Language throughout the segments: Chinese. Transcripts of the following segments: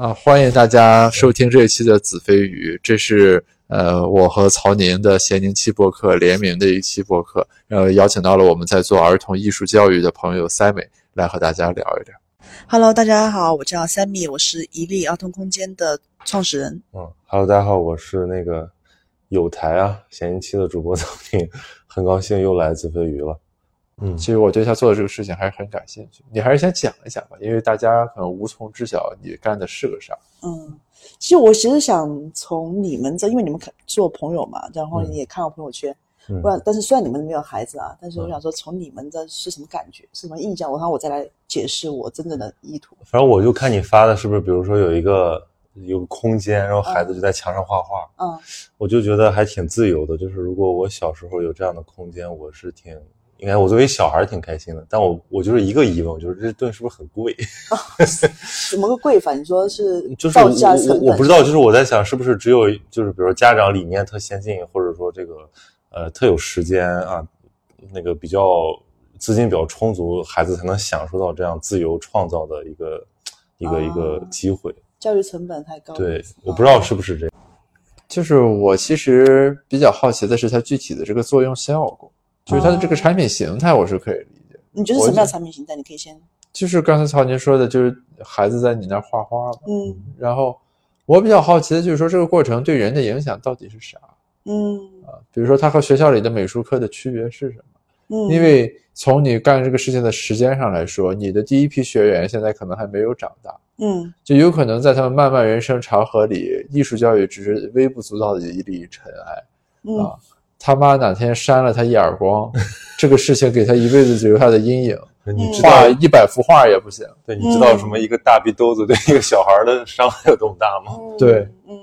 啊，欢迎大家收听这一期的子非鱼，这是呃我和曹宁的咸宁期播客联名的一期播客，呃邀请到了我们在做儿童艺术教育的朋友塞美来和大家聊一聊。Hello，大家好，我叫 Sammy，我是一粒儿童空间的创始人。嗯，Hello，大家好，我是那个有台啊咸宁期的主播曹宁，很高兴又来子非鱼了。嗯其实我对他做的这个事情还是很感兴趣，你还是先讲一讲吧，因为大家可能无从知晓你干的是个啥。嗯，其实我其实想从你们这，因为你们看做朋友嘛，然后你也看我朋友圈，嗯不然但是虽然你们没有孩子啊，但是我想说从你们这是什么感觉，是什么印象，然后我再来解释我真正的意图。反正我就看你发的是不是，比如说有一个有个空间，然后孩子就在墙上画画，嗯我就觉得还挺自由的。就是如果我小时候有这样的空间，我是挺应该我作为小孩挺开心的。但我我就是一个疑问，就是这顿是不是很贵？怎么个贵法？你说是 就是造我我不知道，就是我在想，是不是只有就是比如说家长理念特先进，或者说这个呃特有时间啊，那个比较资金比较充足，孩子才能享受到这样自由创造的一个一个、啊一个机会。教育成本太高。对，我不知道是不是这样。就是我其实比较好奇的是它具体的这个作用效果，就是它的这个产品形态，我是可以理解。你觉得什么叫产品形态？你可以先就是刚才曹宁说的，就是孩子在你那儿画画嘛，嗯然后我比较好奇的就是说这个过程对人的影响到底是啥？嗯啊比如说它和学校里的美术课的区别是什么？嗯，因为从你干这个事情的时间上来说，你的第一批学员现在可能还没有长大，嗯就有可能在他们漫漫人生长河里，艺术教育只是微不足道的一粒尘埃。嗯啊他妈哪天扇了他一耳光，这个事情给他一辈子留下的阴影，你知道画，一百幅画也不行。对，你知道什么一个大逼兜子对一个小孩的伤害有多么大吗？嗯。对。嗯。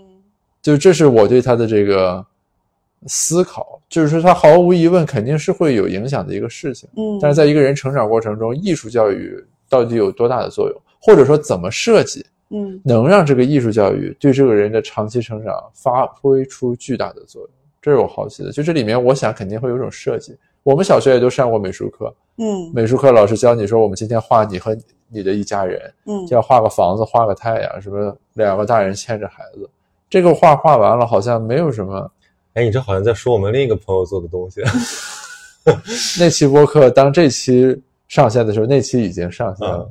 就这是我对他的这个思考，就是说他毫无疑问肯定是会有影响的一个事情。嗯，但是在一个人成长过程中，艺术教育到底有多大的作用，或者说怎么设计嗯。能让这个艺术教育对这个人的长期成长发挥出巨大的作用，这是我好奇的。就这里面，我想肯定会有一种设计。我们小学也都上过美术课，嗯美术课老师教你说，我们今天画你和你的一家人，嗯就要画个房子，画个太阳，什么两个大人牵着孩子。这个画画完了，好像没有什么。哎，你这好像在说我们另一个朋友做的东西。那期播客当这期上线的时候，那期已经上线了。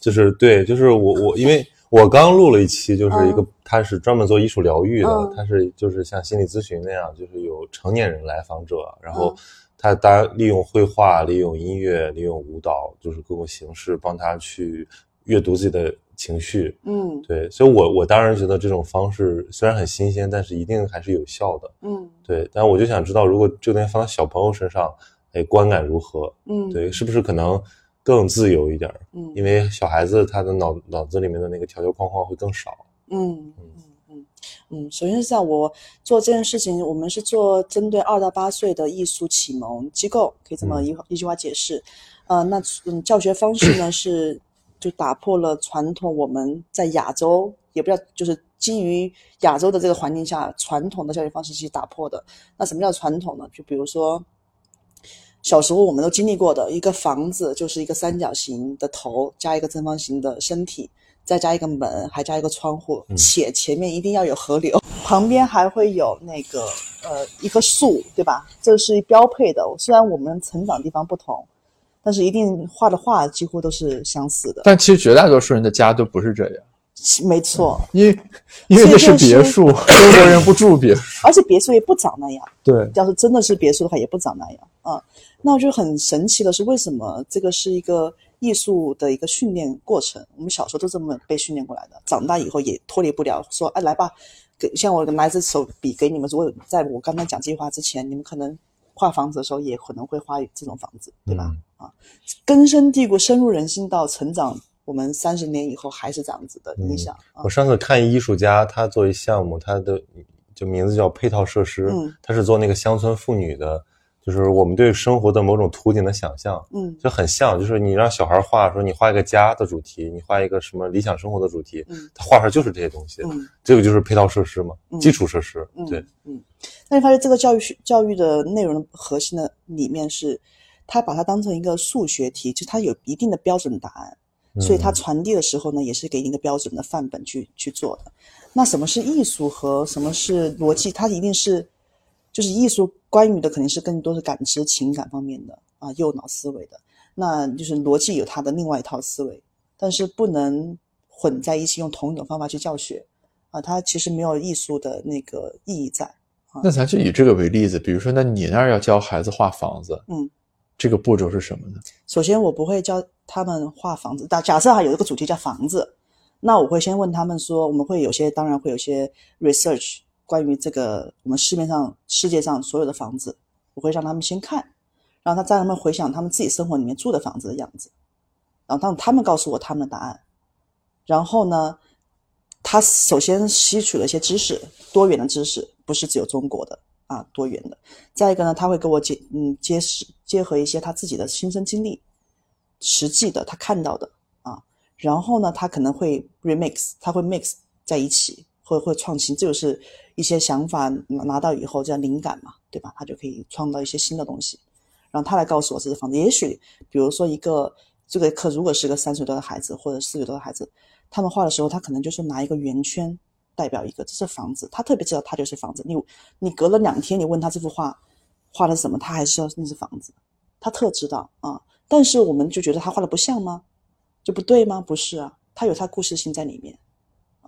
就是对，就是我我因为我刚录了一期，就是一个、嗯他是专门做艺术疗愈的，嗯他是就是像心理咨询那样，就是有成年人来访者，然后嗯他当然利用绘画、利用音乐、利用舞蹈，就是各种形式帮他去阅读自己的情绪。嗯对，所以我我当然觉得这种方式虽然很新鲜，但是一定还是有效的。嗯对，但我就想知道，如果这个东西放到小朋友身上，哎，观感如何？嗯，对，是不是可能更自由一点儿？嗯，因为小孩子他的脑脑子里面的那个条条框框会更少。嗯嗯嗯嗯，首先是这样，我做这件事情，我们是做针对二到八岁的艺术启蒙机构，可以这么一、一句话解释。呃，那嗯，教学方式呢 是就打破了传统我们在亚洲，也不叫就是基于亚洲的这个环境下传统的教育方式去打破的。那什么叫传统呢？就比如说。小时候我们都经历过的一个房子，就是一个三角形的头加一个正方形的身体，再加一个门，还加一个窗户，且前面一定要有河流，旁边还会有那个呃一棵树，对吧？这是标配的。虽然我们成长地方不同，但是一定画的画几乎都是相似的。但其实绝大多数人的家都不是这样，没错，因为因为那是别墅，中国人不住别墅。而且别墅也不长那样。对，要是真的是别墅的话，也不长那样啊。那我就很神奇的是，为什么这个是一个艺术的一个训练过程？我们小时候都这么被训练过来的，长大以后也脱离不了说，哎，来吧，给像我拿支手笔给你们，如果在我刚才讲这句话之前，你们可能画房子的时候也可能会画这种房子，对吧？啊，根深蒂固、深入人心到成长，我们三十年以后还是这样子的影响。啊我上次看艺术家，他做一项目，他的就名字叫配套设施，嗯他是做那个乡村妇女的，就是我们对生活的某种图景的想象，嗯就很像，就是你让小孩画，说你画一个家的主题，你画一个什么理想生活的主题，嗯他画出来就是这些东西，嗯这个就是配套设施嘛，嗯基础设施，嗯，对，嗯。那你发现这个教育学教育的内容的核心的里面是，他把它当成一个数学题，就它有一定的标准答案。所以它传递的时候呢，也是给你一个标准的范本去去做的。那什么是艺术和什么是逻辑？它一定是就是艺术关于的肯定是更多是感知、情感方面的啊，右脑思维的。那就是逻辑有它的另外一套思维，但是不能混在一起用同一种方法去教学啊，它其实没有艺术的那个意义在。啊那咱就以这个为例子，比如说，那你那儿要教孩子画房子，嗯，这个步骤是什么呢？首先，我不会教他们画房子。打假设哈有一个主题叫房子，那我会先问他们说，我们会有些当然会有些 research 关于这个我们市面上世界上所有的房子，我会让他们先看，然后他让他们回想他们自己生活里面住的房子的样子，然后让他们告诉我他们的答案。然后呢，他首先吸取了一些知识，多元的知识。不是只有中国的啊，多元的。再一个呢，他会给我结嗯结实结合一些他自己的亲身经历，实际的他看到的啊。然后呢，他可能会 remix，他会 mix 在一起，会会创新，这就是一些想法拿到以后叫灵感嘛，对吧？他就可以创造一些新的东西。然后他来告诉我这是房子。也许比如说一个这个课，如果是个三岁多的孩子或者四岁多的孩子，他们画的时候，他可能就是拿一个圆圈。代表一个，这是房子，他特别知道，他就是房子。你你隔了两天，你问他这幅画画的什么，他还是要那是房子，他特知道啊。但是我们就觉得他画的不像吗？就不对吗？不是啊，他有他故事性在里面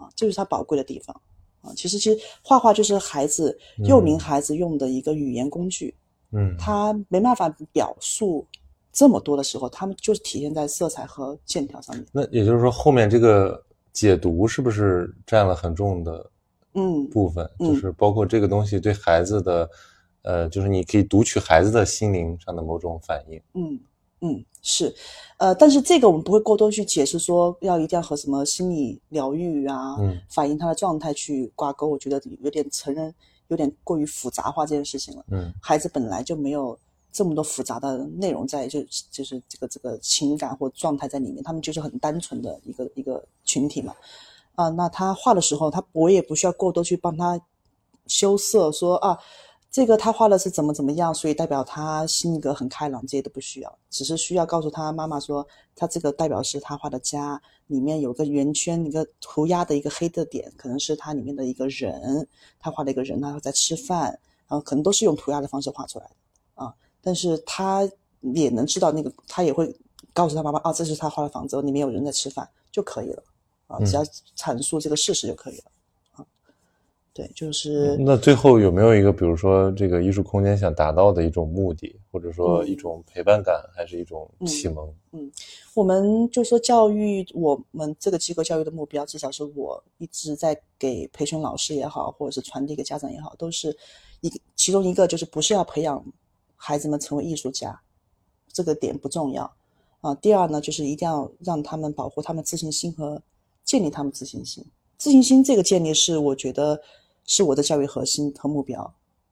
啊，这是他宝贵的地方啊。其实其实画画就是孩子幼龄孩子用的一个语言工具，嗯，他没办法表述这么多的时候，他们就是体现在色彩和线条上面。那也就是说后面这个。解读是不是占了很重的嗯部分？就是包括这个东西对孩子的，呃，就是你可以读取孩子的心灵上的某种反应。嗯嗯是，呃，但是这个我们不会过多去解释，说要一定要和什么心理疗愈啊，嗯反映他的状态去挂钩。我觉得有点成人有点过于复杂化这件事情了。嗯，孩子本来就没有。这么多复杂的内容在，就就是这个这个情感或状态在里面，他们就是很单纯的一个一个群体嘛，啊，那他画的时候，他我也不需要过多去帮他羞涩，说啊，这个他画的是怎么怎么样，所以代表他性格很开朗，这些都不需要，只是需要告诉他妈妈说，他这个代表是他画的家，里面有个圆圈，一个涂鸦的一个黑的点，可能是他里面的一个人，他画了一个人，他在吃饭，然后可能都是用涂鸦的方式画出来的啊。但是他也能知道那个，他也会告诉他妈妈啊，这是他画的房子，里面有人在吃饭就可以了啊，只要阐述这个事实就可以了啊。对，就是那最后有没有一个，比如说这个艺术空间想达到的一种目的，或者说一种陪伴感，还是一种启蒙？嗯，我们就说教育，我们这个机构教育的目标，至少是我一直在给培训老师也好，或者是传递给家长也好，都是一个其中一个就是不是要培养。孩子们成为艺术家，这个点不重要啊。第二呢，就是一定要让他们保护他们自信心和建立他们自信心。自信心这个建立是我觉得是我的教育核心和目标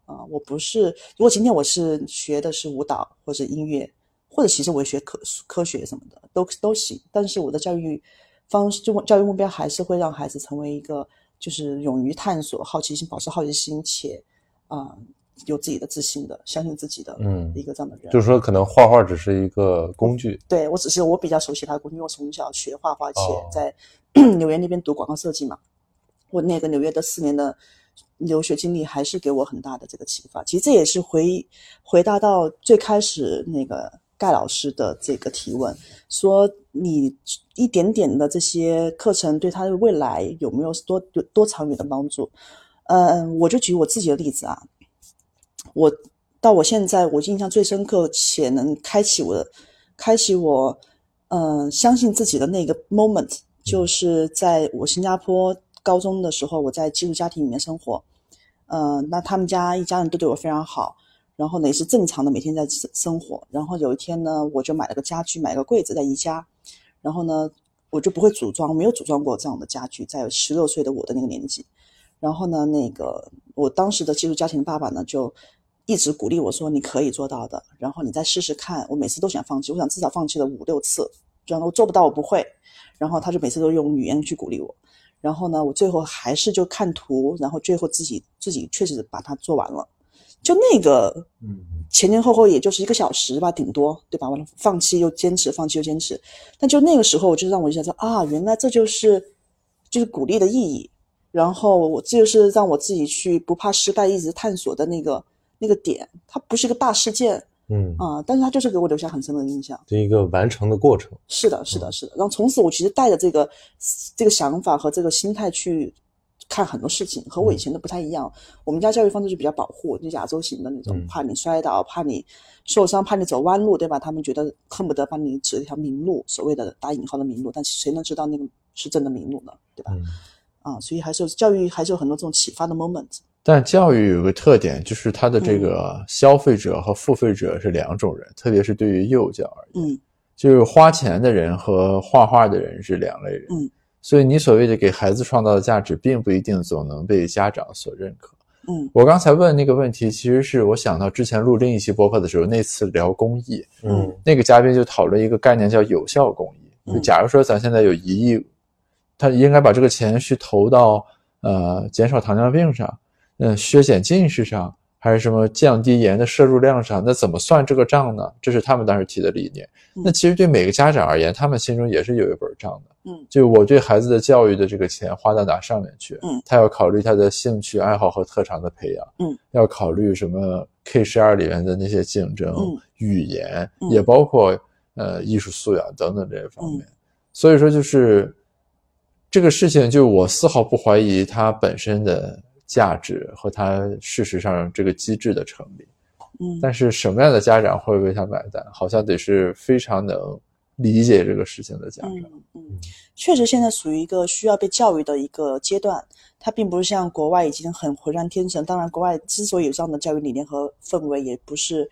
啊。我不是，如果今天我是学的是舞蹈或者音乐，或者其实我学科科学什么的都都行。但是我的教育方式，就教育目标还是会让孩子成为一个就是勇于探索、好奇心、保持好奇心且啊。有自己的自信的，相信自己的，嗯，一个这样的人，就是说，可能画画只是一个工具。对我只是我比较熟悉他的工具，因为我从小学画画，且在 纽约那边读广告设计嘛。我那个纽约的四年的留学经历，还是给我很大的这个启发。其实这也是回回答到最开始那个盖老师的这个提问，说你一点点的这些课程对他的未来有没有多多长远的帮助？嗯，我就举我自己的例子啊。我到我现在，我印象最深刻且能开启我的，开启我，嗯，相信自己的那个 moment，就是在我新加坡高中的时候，我在寄宿家庭里面生活，嗯，那他们家一家人都对我非常好，然后呢也是正常的每天在生生活，然后有一天呢，我就买了个家具，买了个柜子在宜家，然后呢，我就不会组装，没有组装过这样的家具，在十六岁的我的那个年纪，然后呢，那个我当时的寄宿家庭爸爸呢就。一直鼓励我说：“你可以做到的，然后你再试试看。”我每次都想放弃，我想至少放弃了五六次，然后做不到我不会。然后他就每次都用语言去鼓励我。然后呢，我最后还是就看图，然后最后自己自己确实把它做完了。就那个嗯前前后后也就是一个小时吧，顶多对吧？完了放弃又坚持，放弃又坚持。但就那个时候，我就让我想说啊，原来这就是就是鼓励的意义。然后我这就是让我自己去不怕失败，一直探索的那个那个点。它不是一个大事件嗯，啊、但是他就是给我留下很深的印象。这一个完成的过程。是的，是的，是的。然后从此我其实带着这个这个想法和这个心态去看很多事情，和我以前的不太一样。我们家教育方式就比较保护，就亚洲型的那种，嗯怕你摔倒，怕你受伤，怕你走弯路，对吧？他们觉得恨不得帮你指一条明路，所谓的打引号的明路，但谁能知道那个是真的明路呢？对吧？嗯啊，所以还是有教育还是有很多这种启发的 moment。但教育有个特点，就是它的嗯这个消费者和付费者是两种人，特别是对于幼教而言，嗯就是花钱的人和画画的人是两类人。嗯，所以你所谓的给孩子创造的价值，并不一定总能被家长所认可。嗯我刚才问那个问题，其实是我想到之前录另一期播客的时候，那次聊公益，嗯那个嘉宾就讨论一个概念叫有效公益。嗯就假如说咱现在有一亿，他应该把这个钱去投到呃减少糖尿病上，嗯、削减近视上，还是什么降低盐的摄入量上？那怎么算这个账呢？这是他们当时提的理念。嗯那其实对每个家长而言，他们心中也是有一本账的。嗯就我对孩子的教育的这个钱花到哪上面去？嗯，他要考虑他的兴趣爱好和特长的培养，嗯，要考虑什么 K 十二里面的那些竞争、嗯语言，嗯也包括呃艺术素养等等这些方嗯面。所以说，就是这个事情，就我丝毫不怀疑它本身的价值和他事实上这个机制的成立。嗯但是什么样的家长会为他买单？好像得是非常能理解这个事情的家长。嗯嗯，确实现在属于一个需要被教育的一个阶段，它并不是像国外已经很浑然天成。当然，国外之所以有这样的教育理念和氛围，也不是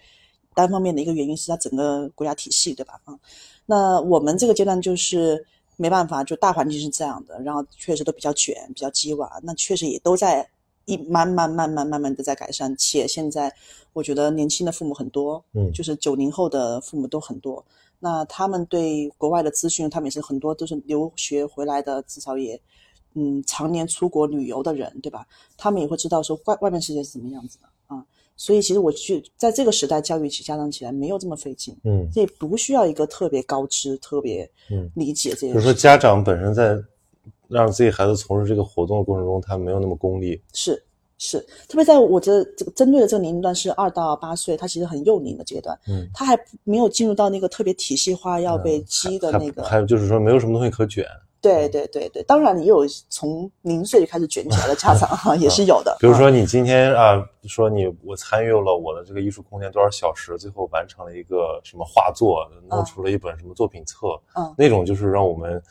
单方面的一个原因，是它整个国家体系，对吧？啊，那我们这个阶段就是没办法，就大环境是这样的，然后确实都比较卷，比较鸡娃，那确实也都在一慢慢慢慢慢慢的在改善，且现在我觉得年轻的父母很多，嗯就是九零后的父母都很多。那他们对国外的资讯，他们也是很多都是留学回来的，至少也嗯常年出国旅游的人，对吧？他们也会知道说外外面世界是什么样子的啊。所以其实我去在这个时代教育起家长起来没有这么费劲，嗯这也不需要一个特别高知、特别嗯理解这些。比如说。家长本身在让自己孩子从事这个活动的过程中，他没有那么功利。是是，特别在我这这个针对的这个年龄段是二到八岁，他其实很幼龄的阶段，嗯，他还没有进入到那个特别体系化要被激的那个。还有就是说，没有什么东西可卷。对对对对，当然也有从零岁就开始卷起来的家长哈，也是有的。啊比如说，你今天啊，说你我参与了我的这个艺术空间多少小时，最后完成了一个什么画作，弄出了一本什么作品册，嗯那种就是让我们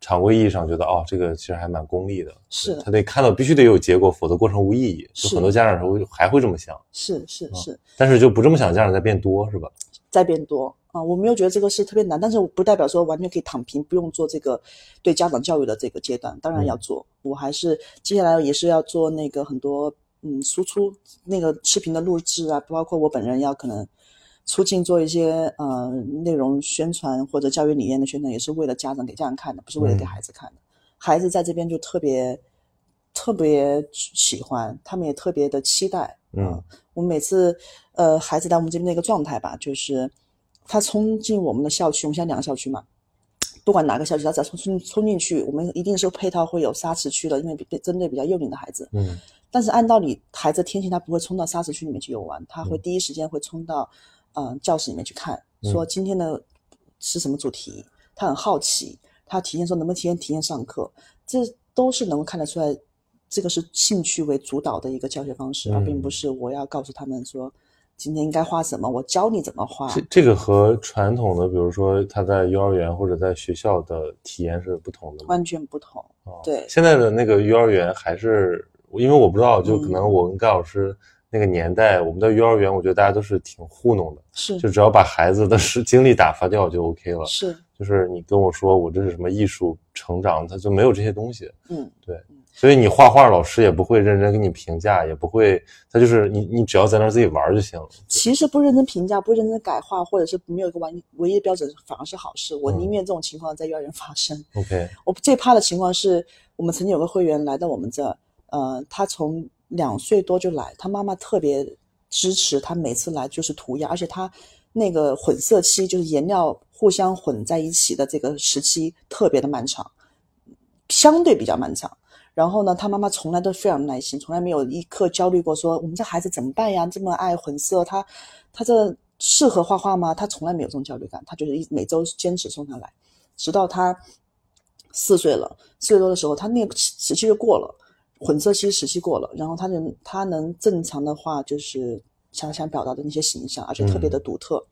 常规意义上觉得哦，这个其实还蛮功利的。是他得看到必须得有结果，否则过程无意义。就很多家长会还会这么想，是是是，但是就不这么想，家长在变多，是吧？在变多啊，我没有觉得这个是特别难，但是不代表说完全可以躺平，不用做这个对家长教育的这个阶段，当然要做。我还是接下来也是要做那个很多嗯输出那个视频的录制啊，包括我本人要可能出镜做一些呃内容宣传或者教育理念的宣传，也是为了家长给家长看的，不是为了给嗯孩子看的。孩子在这边就特别特别喜欢，他们也特别的期待。嗯啊我们每次呃孩子在我们这边的一个状态吧，就是他冲进我们的校区，我们现在两个校区嘛，不管哪个校区，他只要冲冲冲进去，我们一定是配套会有沙池区的，因为比针对比较幼龄的孩子。嗯但是按道理，孩子天性他不会冲到沙池区里面去游玩，他会第一时间会冲到呃教室里面去看，嗯说今天的是什么主题，他很好奇，他体验说能不能体验体验上课，这都是能够看得出来，这个是兴趣为主导的一个教学方式，而嗯并不是我要告诉他们说今天应该画什么，我教你怎么画。这这个和传统的，比如说他在幼儿园或者在学校的体验是不同的吗？完全不同，哦对现在的那个幼儿园还是，因为我不知道，就可嗯能我跟盖老师那个年代，我们的幼儿园，我觉得大家都是挺糊弄的，是就只要把孩子的时精力打发掉就 OK 了。是，就是你跟我说我这是什么艺术成长，他就没有这些东西。嗯，对所以你画画，老师也不会认真给你评价，也不会，他就是你你只要在那自己玩就行了。其实不认真评价，不认真改画，或者是没有一个完唯一的标准，反而是好事。我嗯宁愿这种情况在幼儿园发生。OK，我最怕的情况是我们曾经有个会员来到我们这儿，呃，他从两岁多就来，他妈妈特别支持他每次来就是涂鸦，而且他那个混色期就是颜料互相混在一起的这个时期特别的漫长，相对比较漫长。然后呢，他妈妈从来都非常耐心，从来没有一刻焦虑过，说我们这孩子怎么办呀？这么爱混色，他他这适合画画吗？他从来没有这种焦虑感，他就是一每周坚持送他来，直到他四岁了，四岁多的时候，他那个时期就过了，混色期时期过了，然后他能他能正常的话，就是想想表达的那些形象，而且特别的独特，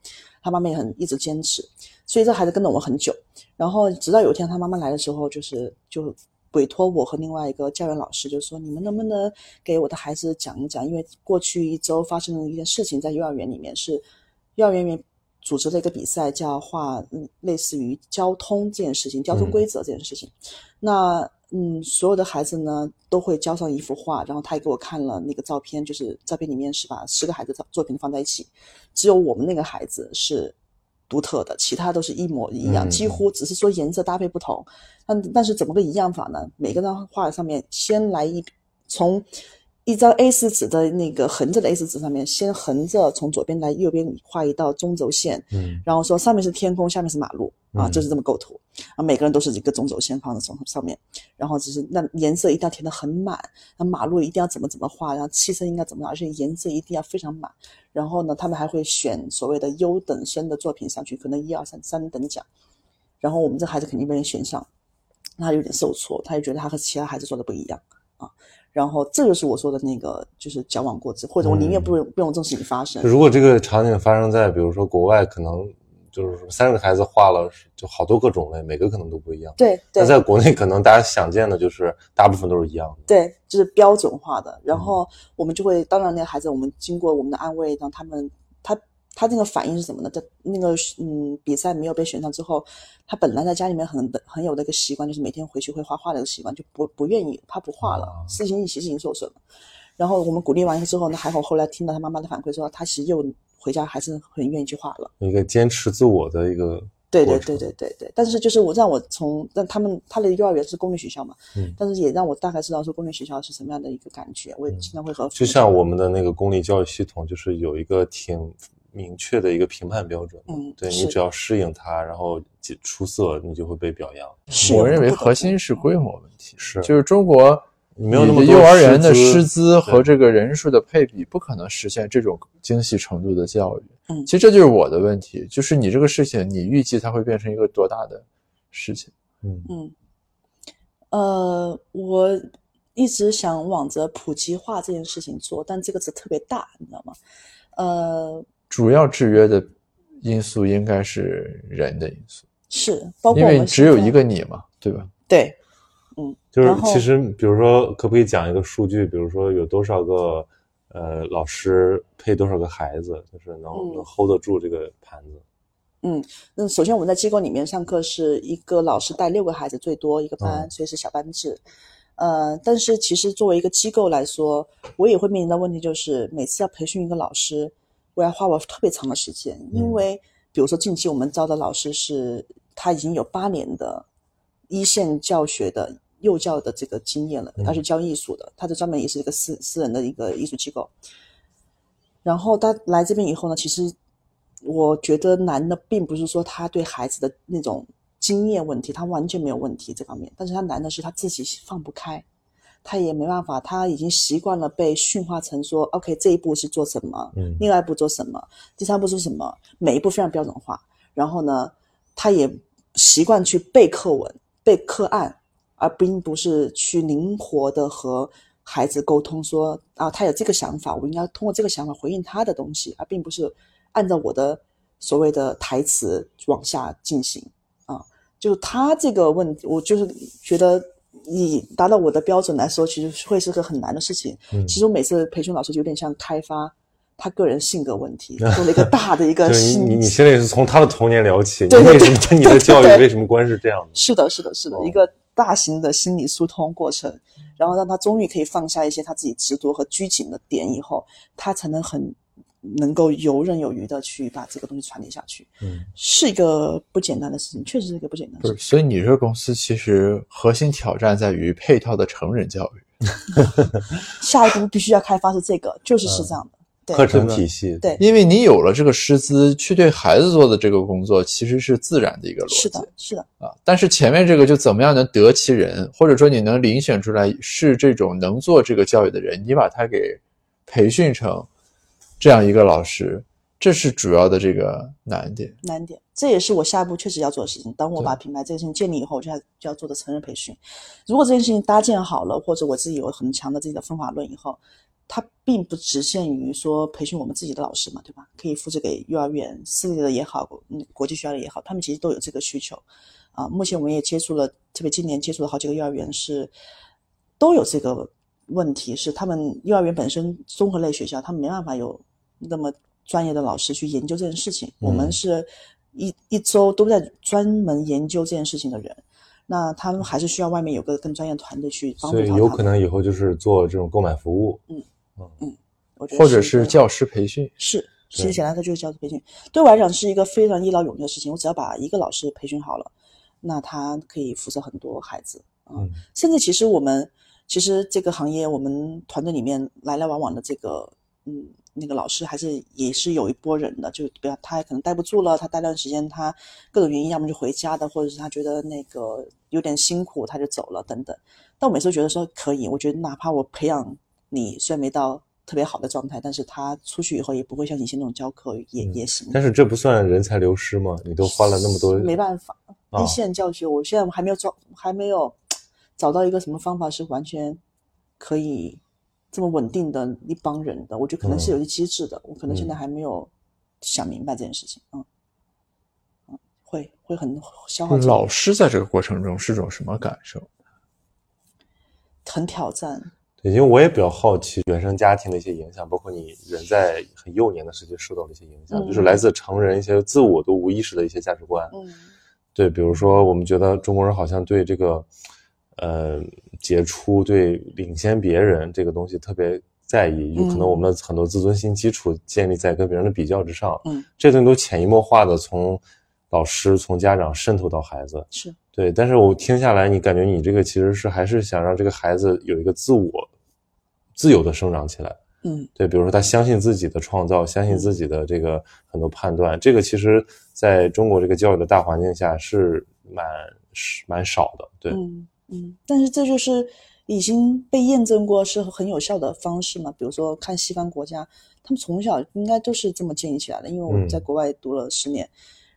他妈妈也很一直坚持，所以这孩子跟了我很久，然后直到有一天他妈妈来的时候，就是就。委托我和另外一个教员老师，就说你们能不能给我的孩子讲一讲？因为过去一周发生了一件事情，在幼儿园里面是幼儿园园组织了一个比赛，叫画类似于交通这件事情、交通规则这件事情。那嗯，所有的孩子呢都会交上一幅画，然后他也给我看了那个照片，就是照片里面是把十个孩子的作品放在一起，只有我们那个孩子是。独特的，其他都是一模一样，几乎只是说颜色搭配不同。但但是怎么个一样法呢？每个张画上面先来一从。一张 A4 纸的那个横着的 A4 纸上面，先横着从左边来右边画一道中轴线，嗯，然后说上面是天空，下面是马路啊，就是这么构图啊。每个人都是一个中轴线放在上上面，然后只是那颜色一定要填得很满，那马路一定要怎么怎么画，然后汽车应该怎么，而且颜色一定要非常满。然后呢，他们还会选所谓的优等生的作品上去，可能一二三三等奖。然后我们这孩子肯定被人选上，他有点受挫，他就觉得他和其他孩子做的不一样啊。然后这就是我说的那个，就是矫枉过正，或者我宁愿不用不用这种事情发生。如果这个场景发生在比如说国外，可能就是说三个孩子画了就好多个种类，每个可能都不一样。对，那在国内可能大家想见的就是大部分都是一样的。对，就是标准化的。然后我们就会，当然那个孩子，我们经过我们的安慰，让他们他。那个反应是什么呢？在那个嗯比赛没有被选上之后，他本来在家里面很很有那个习惯，就是每天回去会画画的一个习惯，就不不愿意，他不画了，事情一起事情受损了。然后我们鼓励完之后呢，还好后来听到他妈妈的反馈说，他其实又回家还是很愿意去画了。一个坚持自我的一个对对对对对对。但是就是我让我从让他们他的幼儿园是公立学校嘛，嗯，但是也让我大概知道说公立学校是什么样的一个感觉。我也经常会和就像我们的那个公立教育系统，就是有一个挺。明确的一个评判标准，嗯，对你只要适应它，然后出色，你就会被表扬。我认为核心是规模问题，是就是中国没有那么幼儿园的师资和这个人数的配比，不可能实现这种精细程度的教育。嗯，其实这就是我的问题，就是你这个事情，你预计它会变成一个多大的事情？嗯嗯，呃，我一直想往着普及化这件事情做，但这个字特别大，你知道吗？呃。主要制约的因素应该是人的因素，是，包括因为只有一个你嘛，对吧？对，嗯，就是其实，比如说，可不可以讲一个数据？比如说，有多少个呃老师配多少个孩子，就是能能 hold 得住这个盘子？嗯，那首先我们在机构里面上课是一个老师带六个孩子最多一个班，所以是小班制。呃，但是其实作为一个机构来说，我也会面临的问题就是每次要培训一个老师。我要花我特别长的时间，因为比如说近期我们招的老师是，他已经有八年的一线教学的幼教的这个经验了，他是教艺术的，他是专门也是一个私私人的一个艺术机构。然后他来这边以后呢，其实我觉得难的并不是说他对孩子的那种经验问题，他完全没有问题这方面，但是他难的是他自己放不开。他也没办法，他已经习惯了被驯化成说，OK，这一步是做什么，嗯，另外一步做什么，第三步是什么，每一步非常标准化。然后呢，他也习惯去背课文、背课案，而并不是去灵活的和孩子沟通，说啊，他有这个想法，我应该通过这个想法回应他的东西，而并不是按照我的所谓的台词往下进行啊。就是他这个问题，我就是觉得。以达到我的标准来说，其实会是个很难的事情。其实我每次培训老师就有点像开发他个人性格问题，做了一个大的一个。你你你现在也是从他的童年聊起，对为什么你的教育为什么观是这样的？是的，是的，是的，一个大型的心理疏通过程，然后让他终于可以放下一些他自己执着和拘谨的点，以后他才能很。能够游刃有余的去把这个东西传递下去，嗯，是一个不简单的事情，确实是一个不简单。不是，所以你这个公司其实核心挑战在于配套的成人教育。下一步必须要开发是这个，就是是这样的。对课程体系，对因为你有了这个师资去对孩子做的这个工作，其实是自然的一个逻辑。是的，是的，啊，但是前面这个就怎么样能得其人，或者说你能遴选出来是这种能做这个教育的人，你把他给培训成这样一个老师，这是主要的这个难点。难点，这也是我下一步确实要做的事情。当我把品牌这件事情建立以后，我就要就要做的成人培训。如果这件事情搭建好了，或者我自己有很强的自己的方法论以后，它并不只限于说培训我们自己的老师嘛，对吧？可以复制给幼儿园、私立的也好，嗯，国际学校的也好，他们其实都有这个需求。啊，目前我们也接触了，特别今年接触了好几个幼儿园是都有这个问题，是他们幼儿园本身综合类学校，他们没办法有那么专业的老师去研究这件事情。我们嗯是一一周都在专门研究这件事情的人，那他们还是需要外面有个更专业的团队去帮助所以。有可能以后就是做这种购买服务，我觉得或者是教师培训，是，其实简单说就是教师培训。对我来讲是一个非常一劳永逸的事情。我只要把一个老师培训好了，那他可以辐射很多孩子啊。嗯甚至其实我们其实这个行业，我们团队里面来来往往的这个嗯那个老师还是也是有一波人的，就比如他可能待不住了，他待段时间他各种原因，要么就回家的，或者是他觉得那个有点辛苦，他就走了等等。但我每次都觉得说可以，我觉得哪怕我培养你，虽然没到特别好的状态，但是他出去以后也不会像以前那种教课也、嗯也行。但是这不算人才流失吗？你都花了那么多，没办法，啊一线教学，我现在还没有找，还没有找到一个什么方法是完全可以这么稳定的一帮人的。我觉得可能是有一些机制的，我可能现在还没有想明白这件事情。嗯，嗯，会会很消耗，老师在这个过程中是种什么感受？很挑战。对，因为我也比较好奇原生家庭的一些影响，包括你人在很幼年的时期受到的一些影响，嗯就是来自成人一些自我都无意识的一些价值观。嗯对，比如说我们觉得中国人好像对这个，呃，杰出、对领先别人这个东西特别在意，有可能嗯我们的很多自尊心基础建立在跟别人的比较之上，嗯，这东西都潜移默化的从老师、从家长渗透到孩子。是对，但是我听下来，你感觉你这个其实是还是想让这个孩子有一个自我、自由的生长起来。嗯对，比如说他相信自己的创造，相信自己的这个很多判断，这个其实在中国这个教育的大环境下是蛮是蛮少的。对，嗯嗯，但是这就是已经被验证过是很有效的方式嘛。比如说看西方国家，他们从小应该都是这么建立起来的。因为我嗯在国外读了十年，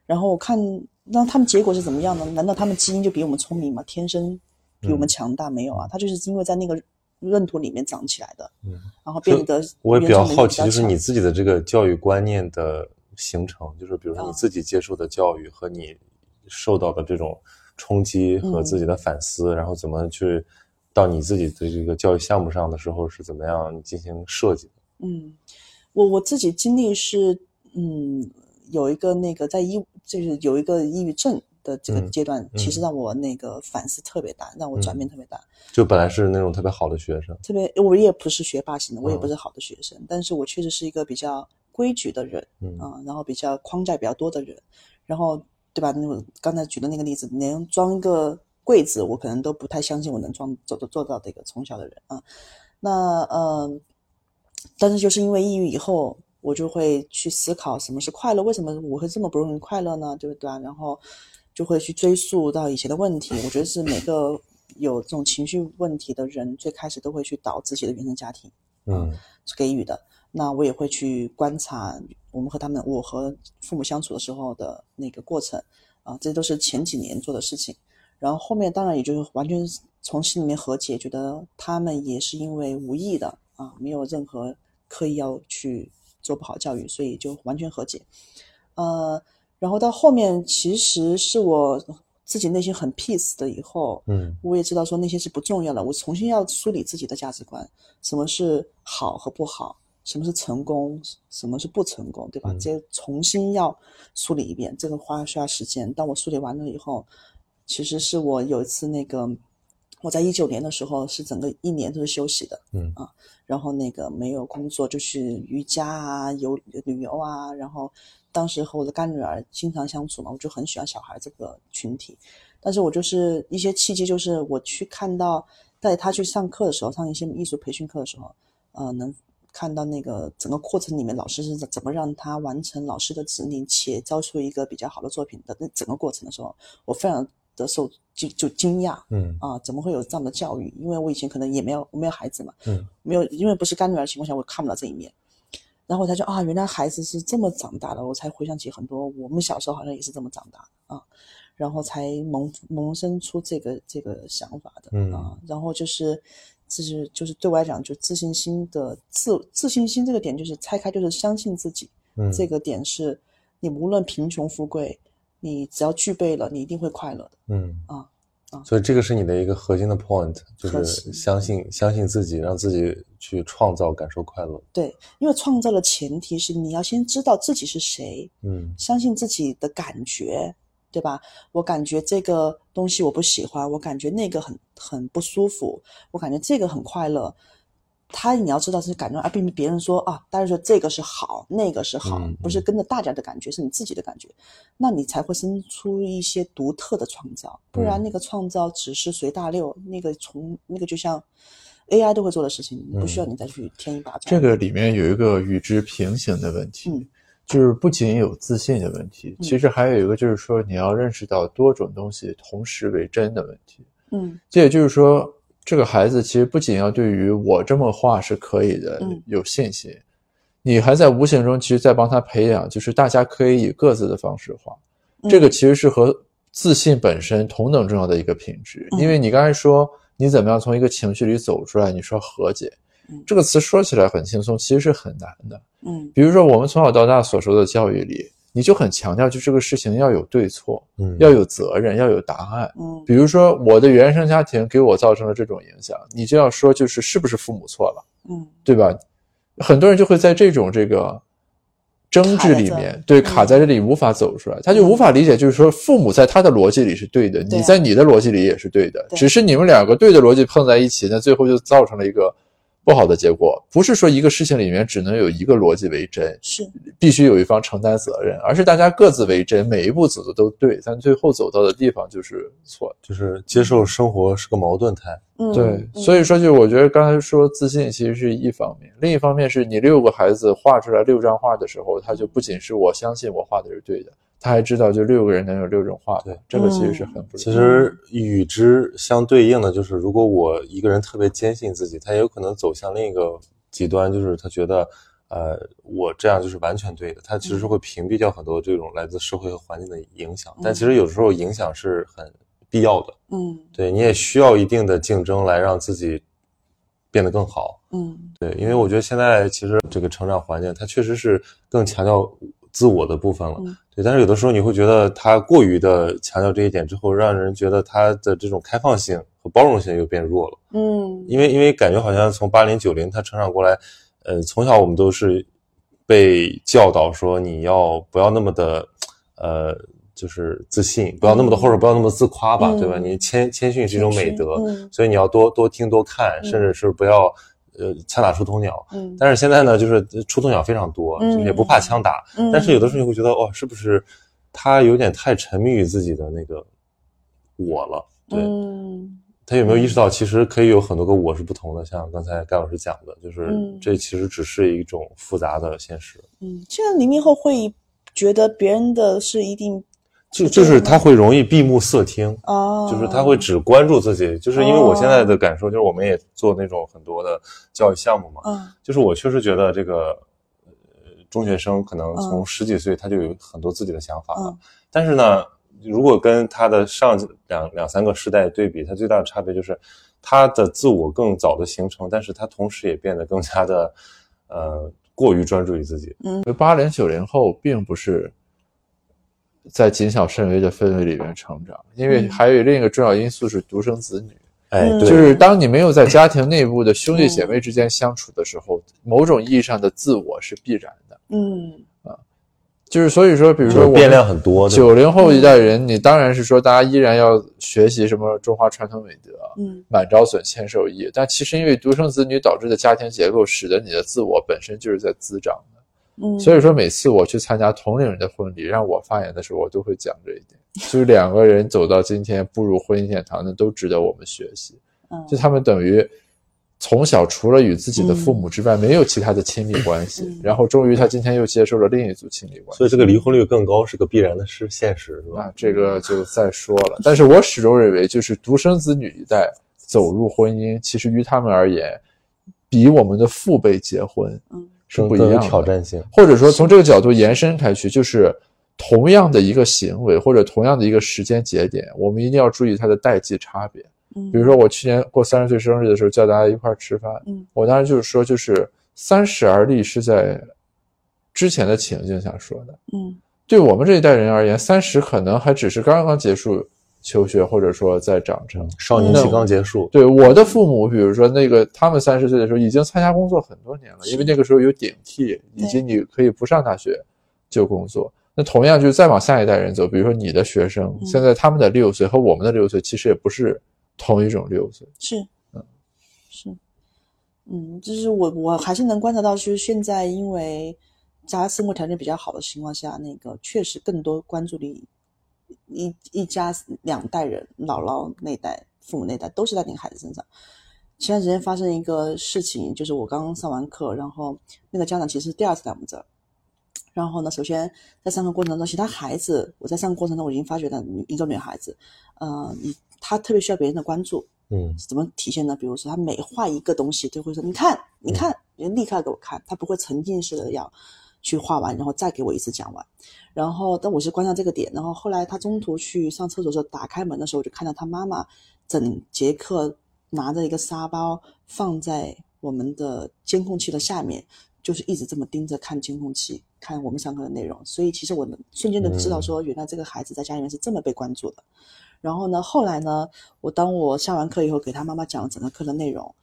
然后我看那他们结果是怎么样呢？难道他们基因就比我们聪明吗？天生比我们嗯强大没有啊？他就是因为在那个闰土里面长起来的，嗯，然后变得我也比较好奇，就是你自己的这个教育观念的形成，就是比如说你啊自己接受的教育和你受到的这种冲击和嗯自己的反思，然后怎么去到你自己的这个教育项目上的时候是怎么样进行设计的？嗯，我我自己经历是，嗯，有一个那个在抑，就是有一个抑郁症的这个嗯阶段，其实嗯让我那个反思特别大，让我转变特别大。就本来是那种特别好的学生，特别，我也不是学霸型的，我也嗯不是好的学生，但是我确实是一个比较规矩的人嗯啊、然后比较框架比较多的人，然后对吧？那我刚才举的那个例子，连装一个柜子，我可能都不太相信我能装做做到的一个从小的人啊。那呃，但是就是因为抑郁以后，我就会去思考什么是快乐，为什么我会这么不容易快乐呢？对不对啊？然后就会去追溯到以前的问题。我觉得是每个有这种情绪问题的人，最开始都会去导自己的原生家庭嗯给予的。那我也会去观察我们和他们，我和父母相处的时候的那个过程啊，这都是前几年做的事情。然后后面当然也就是完全从心里面和解，觉得他们也是因为无意的啊，没有任何刻意要去做不好教育，所以就完全和解。呃，然后到后面其实是我自己内心很 peace 的以后，嗯我也知道说那些是不重要的，我重新要梳理自己的价值观，什么是好和不好，什么是成功，什么是不成功，对吧？嗯这重新要梳理一遍，这个花需要时间。当我梳理完了以后，其实是我有一次那个，我在一九年的时候是整个一年都是休息的，嗯啊，然后那个没有工作，就去瑜伽啊、游旅游啊，然后当时和我的干女儿经常相处嘛，我就很喜欢小孩这个群体，但是我就是一些契机，就是我去看到带他去上课的时候，上一些艺术培训课的时候，呃，能看到那个整个过程里面，老师是怎么让他完成老师的指令，且交出一个比较好的作品的那整个过程的时候，我非常的受就就惊讶嗯啊，怎么会有这样的教育？因为我以前可能也没有我没有孩子嘛，嗯，没有因为不是干女儿的情况下，我看不到这一面。然后他就啊，原来孩子是这么长大的，我才回想起很多我们小时候好像也是这么长大的啊，然后才萌萌生出这个这个想法的嗯啊，然后就是就是就是对我来讲，就自信心的自自信心这个点，就是拆开就是相信自己，嗯，这个点是你无论贫穷富贵，你只要具备了，你一定会快乐的。嗯啊啊所以这个是你的一个核心的 point，就是相信相信自己，让自己去创造，感受快乐。对，因为创造的前提是你要先知道自己是谁，嗯相信自己的感觉，对吧？我感觉这个东西我不喜欢，我感觉那个很很不舒服，我感觉这个很快乐。他你要知道是感觉，而并别人说啊，大家说这个是好，那个是好，嗯不是跟着大家的感觉，是你自己的感觉，那你才会生出一些独特的创造。不然嗯那个创造只是随大流，那个从那个就像 AI 都会做的事情，不需要你再去添一把砖。这个里面有一个与之平行的问题，嗯就是不仅有自信的问题，嗯其实还有一个就是说你要认识到多种东西同时为真的问题。嗯这也就是说，这个孩子其实不仅要对于我这么画是可以的嗯有信心，你还在无形中其实在帮他培养，就是大家可以以各自的方式画。嗯这个其实是和自信本身同等重要的一个品质，嗯因为你刚才说你怎么样从一个情绪里走出来，你说和解嗯这个词说起来很轻松，其实是很难的。嗯。比如说我们从小到大所受的教育里，你就很强调就这个事情要有对错，嗯，要有责任，要有答案。嗯。比如说我的原生家庭给我造成了这种影响，你就要说就是是不是父母错了，嗯。对吧？很多人就会在这种这个争执里面，对，嗯卡在这里无法走出来，他就无法理解，就是说父母在他的逻辑里是对的，你在你的逻辑里也是对的，只是你们两个对的逻辑碰在一起，那最后就造成了一个不好的结果。不是说一个事情里面只能有一个逻辑为真，是必须有一方承担责任，而是大家各自为真，每一步走的都对，但最后走到的地方就是错。就是接受生活是个矛盾态。嗯对，嗯所以说，就我觉得刚才说自信其实是一方面，另一方面是你六个孩子画出来六张画的时候，他就不仅是我相信我画的是对的，他还知道就六个人能有六种画法对，这个其实是很不容易。其实与之相对应的就是，如果我一个人特别坚信自己，他也有可能走向另一个极端，就是他觉得，呃，我这样就是完全对的。他其实是会屏蔽掉很多这种来自社会和环境的影响，但其实有时候影响是很必要的。嗯对，你也需要一定的竞争来让自己变得更好。嗯对，因为我觉得现在其实这个成长环境，它确实是更强调自我的部分了。嗯对，但是有的时候你会觉得他过于的强调这一点之后，让人觉得他的这种开放性和包容性又变弱了。嗯因为因为感觉好像从八零九零他成长过来，呃，从小我们都是被教导说你要不要那么的，呃，就是自信，不要那么的或者不要那么自夸吧，嗯对吧？你谦谦逊是一种美德，嗯所以你要多多听多看，嗯甚至是不要呃枪打出头鸟。嗯但是现在呢，就是出头鸟非常多，嗯也不怕枪打，嗯但是有的时候你会觉得，哦，是不是他有点太沉迷于自己的那个我了？对。嗯他有没有意识到，其实可以有很多个我是不同的？像刚才盖老师讲的，就是嗯这其实只是一种复杂的现实。嗯，现在零零后会觉得别人的是一定就就是他会容易闭目塞听，哦，就是他会只关注自己。就是因为我现在的感受，就是我们也做那种很多的教育项目嘛，嗯就是我确实觉得这个呃中学生可能从嗯十几岁他就有很多自己的想法了，嗯但是呢，如果跟他的上两两三个世代对比，他最大的差别就是他的自我更早的形成，但是他同时也变得更加的呃过于专注于自己。嗯八零九零后并不是在谨小慎微的氛围里面成长，因为嗯还有另一个重要因素是独生子女。哎，就是当你没有在家庭内部的兄弟姐妹之间相处的时候，某种意义上的自我是必然的。嗯啊就是所以说，比如说我变量很多。九零后一代人，你当然是说大家依然要学习什么中华传统美德，嗯满招损，谦受益。但其实因为独生子女导致的家庭结构，使得你的自我本身就是在滋长的。嗯，所以说，每次我去参加同龄人的婚礼，让我发言的时候，我都会讲这一点，就是两个人走到今天步入婚姻殿堂那，都值得我们学习。嗯。就他们等于从小除了与自己的父母之外，没有其他的亲密关系，嗯。然后终于他今天又接受了另一组亲密关系，所以这个离婚率更高是个必然的是现实，是吧？啊，这个就再说了。但是我始终认为，就是独生子女一代走入婚姻，其实于他们而言，比我们的父辈结婚嗯是不一样的。挑战性。或者说从这个角度延伸开去，就是同样的一个行为或者同样的一个时间节点，我们一定要注意它的代际差别。嗯，比如说，我去年过三十岁生日的时候，叫大家一块儿吃饭，嗯我当时就是说，就是三十而立是在之前的情境下说的。嗯对我们这一代人而言，三十可能还只是刚刚结束求学，或者说在长成。少年期刚结束，对我的父母，比如说那个他们三十岁的时候已经参加工作很多年了，因为那个时候有顶替，以及你可以不上大学就工作。那同样就是再往下一代人走，比如说你的学生，嗯。现在他们的六岁和我们的六岁其实也不是同一种六岁。是，嗯。是，嗯，就是我我还是能观察到，就是现在因为大家生活条件比较好的情况下，那个确实更多关注力，一一家两代人，姥姥那代、父母那代都是在那个孩子身上。前段时间发生一个事情，就是我刚刚上完课，然后那个家长其实是第二次来我们这儿。然后呢，首先在上课过程中，其他孩子我在上课过程中我已经发觉到一个女孩子，呃，你她特别需要别人的关注，嗯怎么体现呢？比如说，他每画一个东西，都会说：“你看，你看，你立刻给我看。”他不会沉浸式的要去画完，然后再给我一次讲完。然后，但我是关上这个点。然后后来他中途去上厕所的时候，打开门的时候，我就看到他妈妈整节课拿着一个沙包放在我们的监控器的下面，就是一直这么盯着看监控器，看我们上课的内容。所以其实我能瞬间的知道说，原来这个孩子在家里面是这么被关注的。然后呢，后来呢，我当我下完课以后，给他妈妈讲了整个课的内容，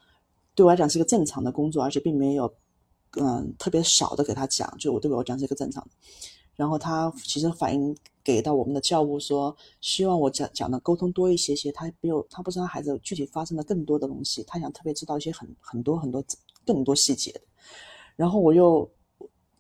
对我来讲是一个正常的工作，而且并没有嗯特别少的给他讲，就我对我讲是一个正常的。然后他其实反映给到我们的教务说，希望我讲讲的沟通多一些些，他没有他不知道孩子具体发生了更多的东西，他想特别知道一些很很多很多更多细节的。然后我又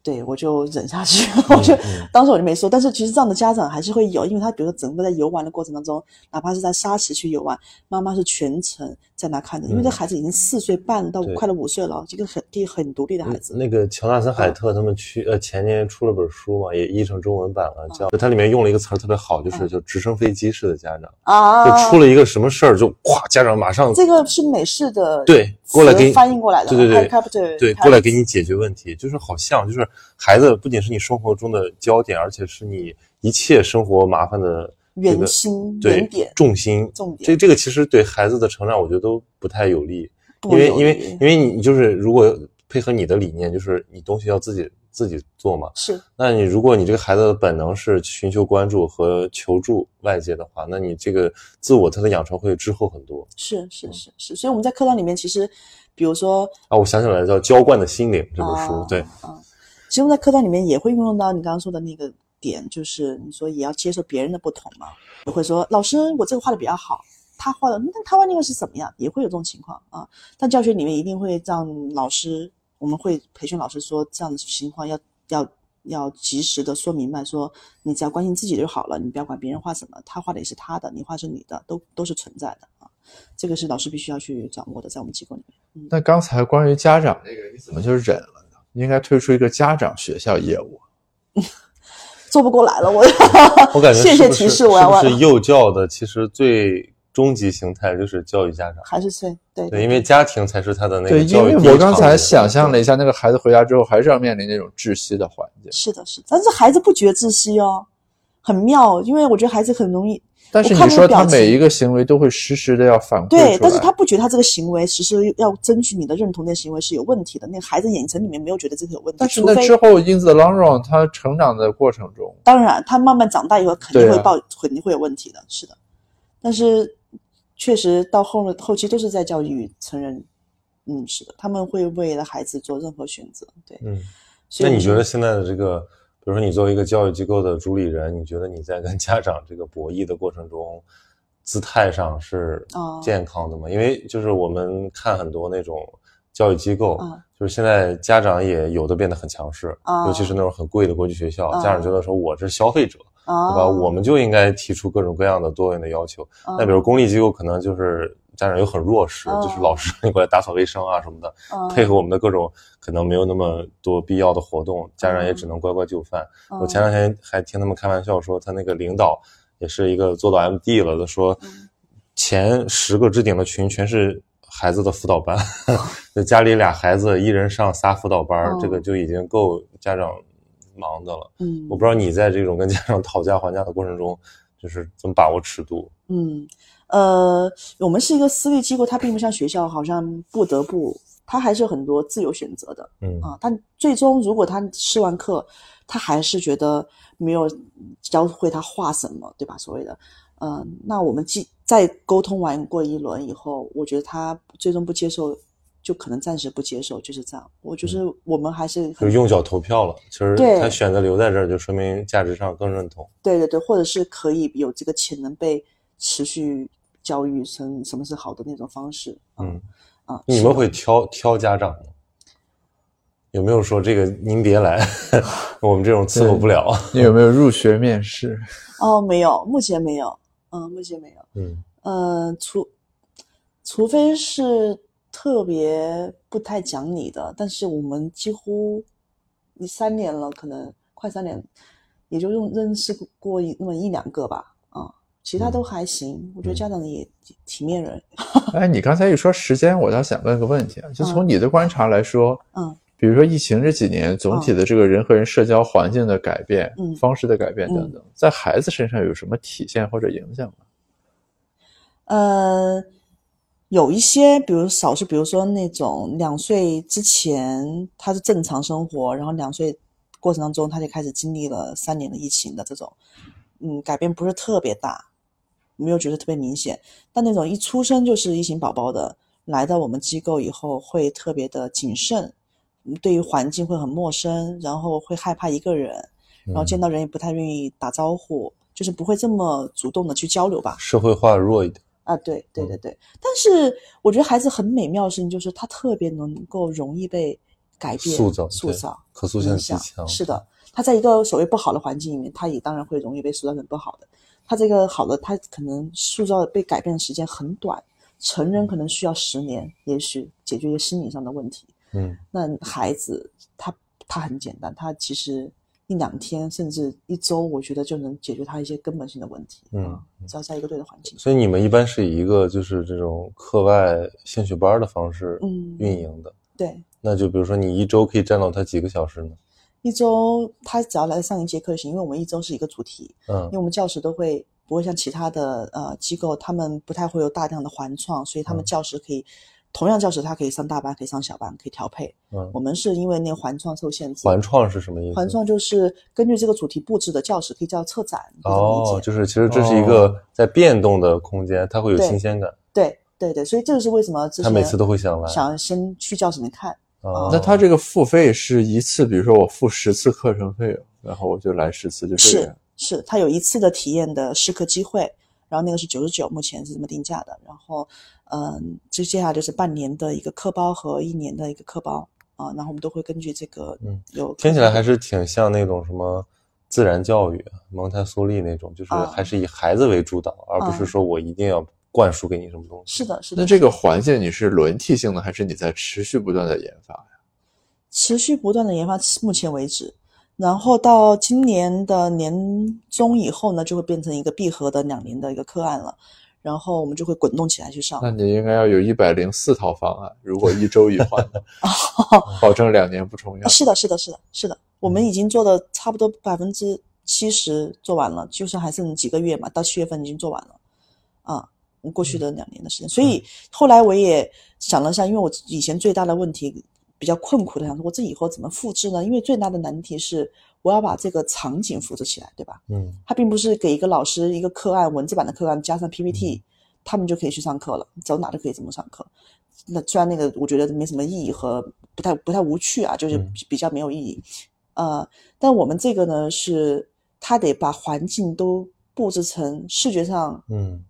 对我就忍下去，我就嗯。当时我就没说。但是其实这样的家长还是会有，因为他比如说整个在游玩的过程当中，哪怕是在沙池去游玩，妈妈是全程在那看着，因为这嗯。孩子已经四岁半到快了五岁了，这个很地很独立的孩子。那个乔纳森海特他们去呃前年出了本书嘛，也译成中文版了，叫它里面用了一个词儿特别好，就是嗯就直升飞机式的家长，啊，就出了一个什么事儿就咵，家长马上这个是美式的对过来给你翻译过来的，对对对对过来给你解决问题，就是好像就是孩子不仅是你生活中的焦点，而且是你一切生活麻烦的这个圆心对原点重心重点这这个其实对孩子的成长，我觉得都不太有利，因为因为因为你就是如果配合你的理念，就是你东西要自己自己做嘛。是那你如果你这个孩子的本能是寻求关注和求助外界的话，那你这个自我他的养成会滞后很多是是是是，所以我们在课堂里面其实，比如说啊。我想起来了，叫《浇灌的心灵》这本书，啊对，啊，其实在课堂里面也会运用到你刚刚说的那个点，就是你说也要接受别人的不同嘛，也会说老师我这个画的比较好，他画的那他画那个是怎么样，也会有这种情况啊。但教学里面一定会让老师，我们会培训老师说这样的情况要要要及时的说明白，说你只要关心自己就好了，你不要管别人画什么，他画的也是他的，你画是你的，都都是存在的啊。这个是老师必须要去掌握的，在我们机构里面。那刚才关于家长这个，你怎么就忍了？应该推出一个家长学校业务。做不过来了，我 我感觉 谢谢提示，我要是是幼教的其实最终极形态就是教育家长？还是催对对，因为家庭才是他的那对，因个教育为我刚才想象了一下，那个孩子回家之后还是要面临那种窒息的环境。是的，是的，但是孩子不觉窒息哦，很妙，因为我觉得孩子很容易但是你说他每一个行为都会实时的要反馈，对，但是他不觉得他这个行为实时要争取你的认同的行为是有问题的，那个孩子眼神里面没有觉得这个有问题，但是除非那之后 in the long run，他成长的过程中，当然他慢慢长大以后肯定会报，肯定会有问题的，是的，但是确实到后面后期都是在教育成人，嗯，是的，他们会为了孩子做任何选择，对，嗯，那你觉得现在的这个，比如说你作为一个教育机构的主理人，你觉得你在跟家长这个博弈的过程中，姿态上是哦健康的吗？因为就是我们看很多那种教育机构，嗯就是现在家长也有的变得很强势，啊尤其是那种很贵的国际学校，啊家长觉得说我是消费者，啊，对吧？我们就应该提出各种各样的多元的要求。啊那比如公立机构可能就是家长又很弱势，哦就是老师你过来打扫卫生啊什么的，嗯配合我们的各种可能没有那么多必要的活动，家长也嗯只能乖乖就范。嗯我前两天还听他们开玩笑说，他那个领导也是一个做到 MD 了的，说嗯前十个置顶的群全是孩子的辅导班，就家里俩孩子一人上仨辅导班，哦这个就已经够家长忙的了。嗯我不知道你在这种跟家长 讨价还价的过程中，就是怎么把握尺度？嗯，呃，我们是一个私立机构，它并不像学校，好像不得不，它还是有很多自由选择的嗯啊。但最终，如果他试完课，他还是觉得没有教会他画什么，对吧？所谓的，呃，那我们既在沟通完过一轮以后，我觉得他最终不接受，就可能暂时不接受，就是这样。我就是我们还是就用脚投票了。其实他选择留在这儿，就说明价值上更认同。对对对，或者是可以有这个潜能被持续教育生什么是好的那种方式。嗯，啊，你们会挑挑家长吗？有没有说这个您别来，我们这种伺候不了？你有没有入学面试？哦，没有，目前没有，嗯，目前没有，嗯呃，除除非是特别不太讲理的，但是我们几乎你三年了，可能快三年，也就用认识过一那么一两个吧，啊，其他都还行，我觉得家长也体面人，哎，你刚才一说时间，我倒想问个问题啊，就从你的观察来说，嗯。比如说疫情这几年，总体的这个人和人社交环境的改变、嗯。方式的改变等等，在孩子身上有什么体现或者影响吗？呃，有一些，比如少数，比如说那种两岁之前他是正常生活，然后两岁过程当中他就开始经历了三年的疫情的这种，嗯，改变不是特别大，没有觉得特别明显。但那种一出生就是疫情宝宝的，来到我们机构以后会特别的谨慎，嗯对于环境会很陌生，然后会害怕一个人，然后见到人也不太愿意打招呼，就是不会这么主动的去交流吧。社会化弱一点。啊，对对对对，但是我觉得孩子很美妙的事情就是他特别能够容易被改变、塑造塑造、可塑性影响。极强。是的，他在一个所谓不好的环境里面，他也当然会容易被塑造成不好的。他这个好的，他可能塑造被改变的时间很短，成人可能需要十年，也许解决一个心理上的问题。嗯那孩子他他很简单，他其实一两天甚至一周，我觉得就能解决他一些根本性的问题。嗯啊，只要在一个对的环境。所以你们一般是以一个就是这种课外兴趣班的方式嗯运营的。对，那就比如说你一周可以占到他几个小时呢？一周他只要来上一节课就行，因为我们一周是一个主题，嗯因为我们教室都会不会像其他的呃机构，他们不太会有大量的环创，所以他们嗯教室可以、同样教室，他可以上大班，可以上小班，可以调配。嗯我，们是因为那个环创受限制，环创是什么意思？环创就是根据这个主题布置的教室，可以叫策展，哦，就是其实这是一个在变动的空间，它会有新鲜感，对对对，所以这个是为什么之前他每次都会想来。想先去教室里面看。哦那他这个付费是一次，比如说我付十次课程费用，然后我就来十次，就这是样。是，他有一次的体验的试课机会，然后那个是九十九，目前是这么定价的。然后，嗯，接接下来就是半年的一个课包和一年的一个课包啊，然后我们都会根据这个嗯有听起来还是挺像那种什么自然教育、蒙台梭利那种，就是啊还是以孩子为主导，而不是说我一定要灌输给你什么东西。是的，是的。那这个环境你是轮替性的，还是你在持续不断的研发呀？持续不断的研发，目前为止，然后到今年的年中以后呢，就会变成一个闭合的两年的一个课案了，然后我们就会滚动起来去上。那你应该要有一百零四套方案，如果一周一换的，保证两年不重样啊，。是的，是的，是的，是的，我们已经做的差不多百分之七十做完了，就是还剩几个月嘛，到七月份已经做完了，啊，过去的两年的时间，所以后来我也想了一下，因为我以前最大的问题比较困苦的，想说我这以后怎么复制呢？因为最大的难题是我要把这个场景复制起来，对吧？嗯它并不是给一个老师一个课案文字版的课案加上 PPT，、他们就可以去上课了，走哪都可以这么上课。那虽然那个我觉得没什么意义和不太不太无趣啊，就是比较没有意义。呃，但我们这个呢是，他得把环境都布置成视觉上嗯，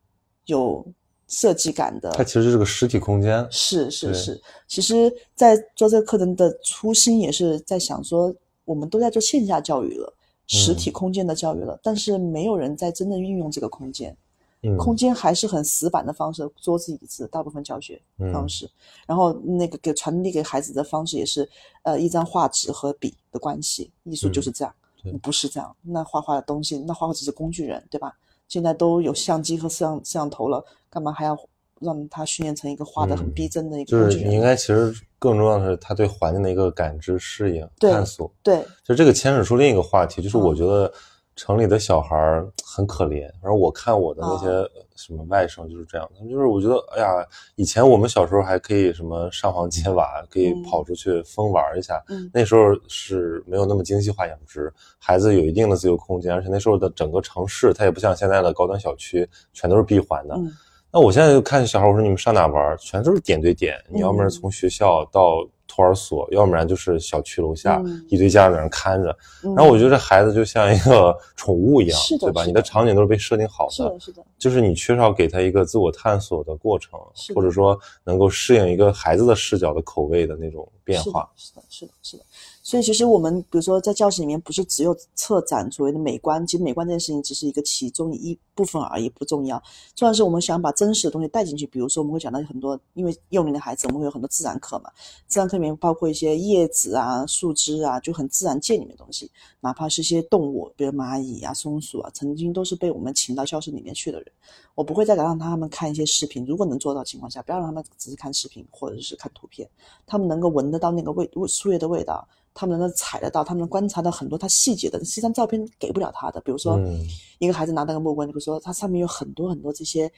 有设计感的，它其实是个实体空间。是是是，其实，在做这个课程的初心也是在想说，我们都在做线下教育了，实体空间的教育了，但是没有人在真正运用这个空间。嗯空间还是很死板的方式，桌子椅子大部分教学嗯方式，然后那个给传递给孩子的方式也是呃一张画纸和笔的关系，艺术就是这样，不是这样，那画画的东西，那画画只是工具人，对吧？现在都有相机和摄像摄像头了，干嘛还要让他训练成一个画的很嗯逼真的一个就是？你应该其实更重要的是他对环境的一个感知、适应、探索。对，就这个牵扯出另一个话题，就是嗯我觉得城里的小孩儿很可怜。反正我看我的那些啊什么外甥就是这样，他们就是我觉得，哎呀，以前我们小时候还可以什么上房揭瓦，可以嗯跑出去疯玩一下。嗯那时候是没有那么精细化养殖，孩子有一定的自由空间，而且那时候的整个城市它也不像现在的高端小区全都是闭环的。嗯那我现在就看小孩，我说你们上哪玩儿？全都是点对点，你要么嗯是从学校到托儿所，要不然就是小区楼下、嗯一堆家长在那儿看着。嗯然后我觉得这孩子就像一个 宠物一样，对吧？你的场景都是被设定好的，是的，是的，就是你缺少给他一个自我探索的过程，或者说能够适应一个孩子的视角的口味的那种变化。是的，是的，是的，是的。所以其实我们比如说在教室里面，不是只有策展所谓的美观，其实美观这件事情只是一个其中一部分而已，不重要。重要是我们想把真实的东西带进去。比如说我们会讲到很多，因为幼龄的孩子，我们会有很多自然课嘛，自然课里面包括一些叶子啊、树枝啊，就很自然界里面的东西，哪怕是一些动物，比如蚂蚁啊、松鼠啊，曾经都是被我们请到教室里面去的人。我不会再让他们看一些视频，如果能做到情况下，不要让他们只是看视频或者是看图片，他们能够闻得到那个味树叶的味道，他们能够采得到，他们能观察到很多他细节的，是一张照片给不了他的。比如说，嗯一个孩子拿那个木棍，比如说它上面有很多很多这些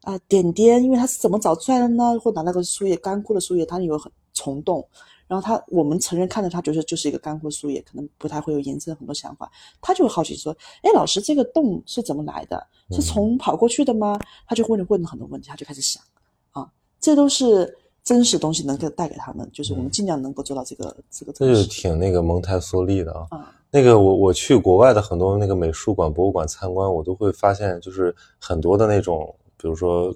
啊、点点，因为它是怎么找出来的呢？或拿那个树叶干枯的树叶，它有很虫洞。然后他，我们成人看着他觉得就是一个干枯树叶，可能不太会有延伸很多想法。他就会好奇说：“哎，老师，这个洞是怎么来的？是从跑过去的吗？”他就会问问很多问题，他就开始想啊，这都是真实东西能够带给他们，就是我们尽量能够做到这个、这个这就东西。挺那个蒙台梭利的啊。啊，那个我我去国外的很多那个美术馆、博物馆参观，我都会发现，就是很多的那种，比如说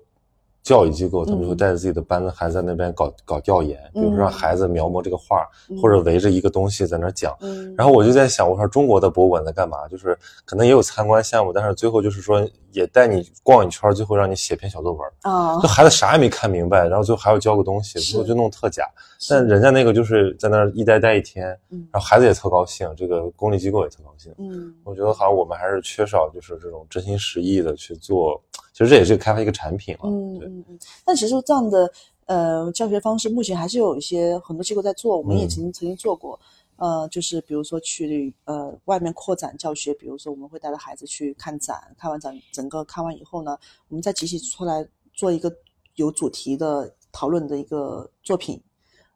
教育机构，他们就会嗯带着自己的班的孩子在那边搞搞调研，比如说让嗯孩子描摹这个画，嗯或者围着一个东西在那讲。嗯，然后我就在想，我说中国的博物馆在干嘛？就是可能也有参观项目，但是最后就是说也带你逛一圈，最后让你写篇小作文。啊这，孩子啥也没看明白，然后最后还要交个东西，最后就弄特假。但人家那个就是在那儿一待待一天，嗯然后孩子也特高兴，这个公立机构也特高兴。嗯我觉得好像我们还是缺少就是这种真心实意的去做，其实这也是开发一个产品了。嗯嗯嗯。但其实这样的呃教学方式，目前还是有一些很多机构在做，我们也嗯曾经曾经做过。呃，就是比如说去呃外面扩展教学，比如说我们会带着孩子去看展，看完展整个看完以后呢，我们再集体出来做一个有主题的讨论的一个作品，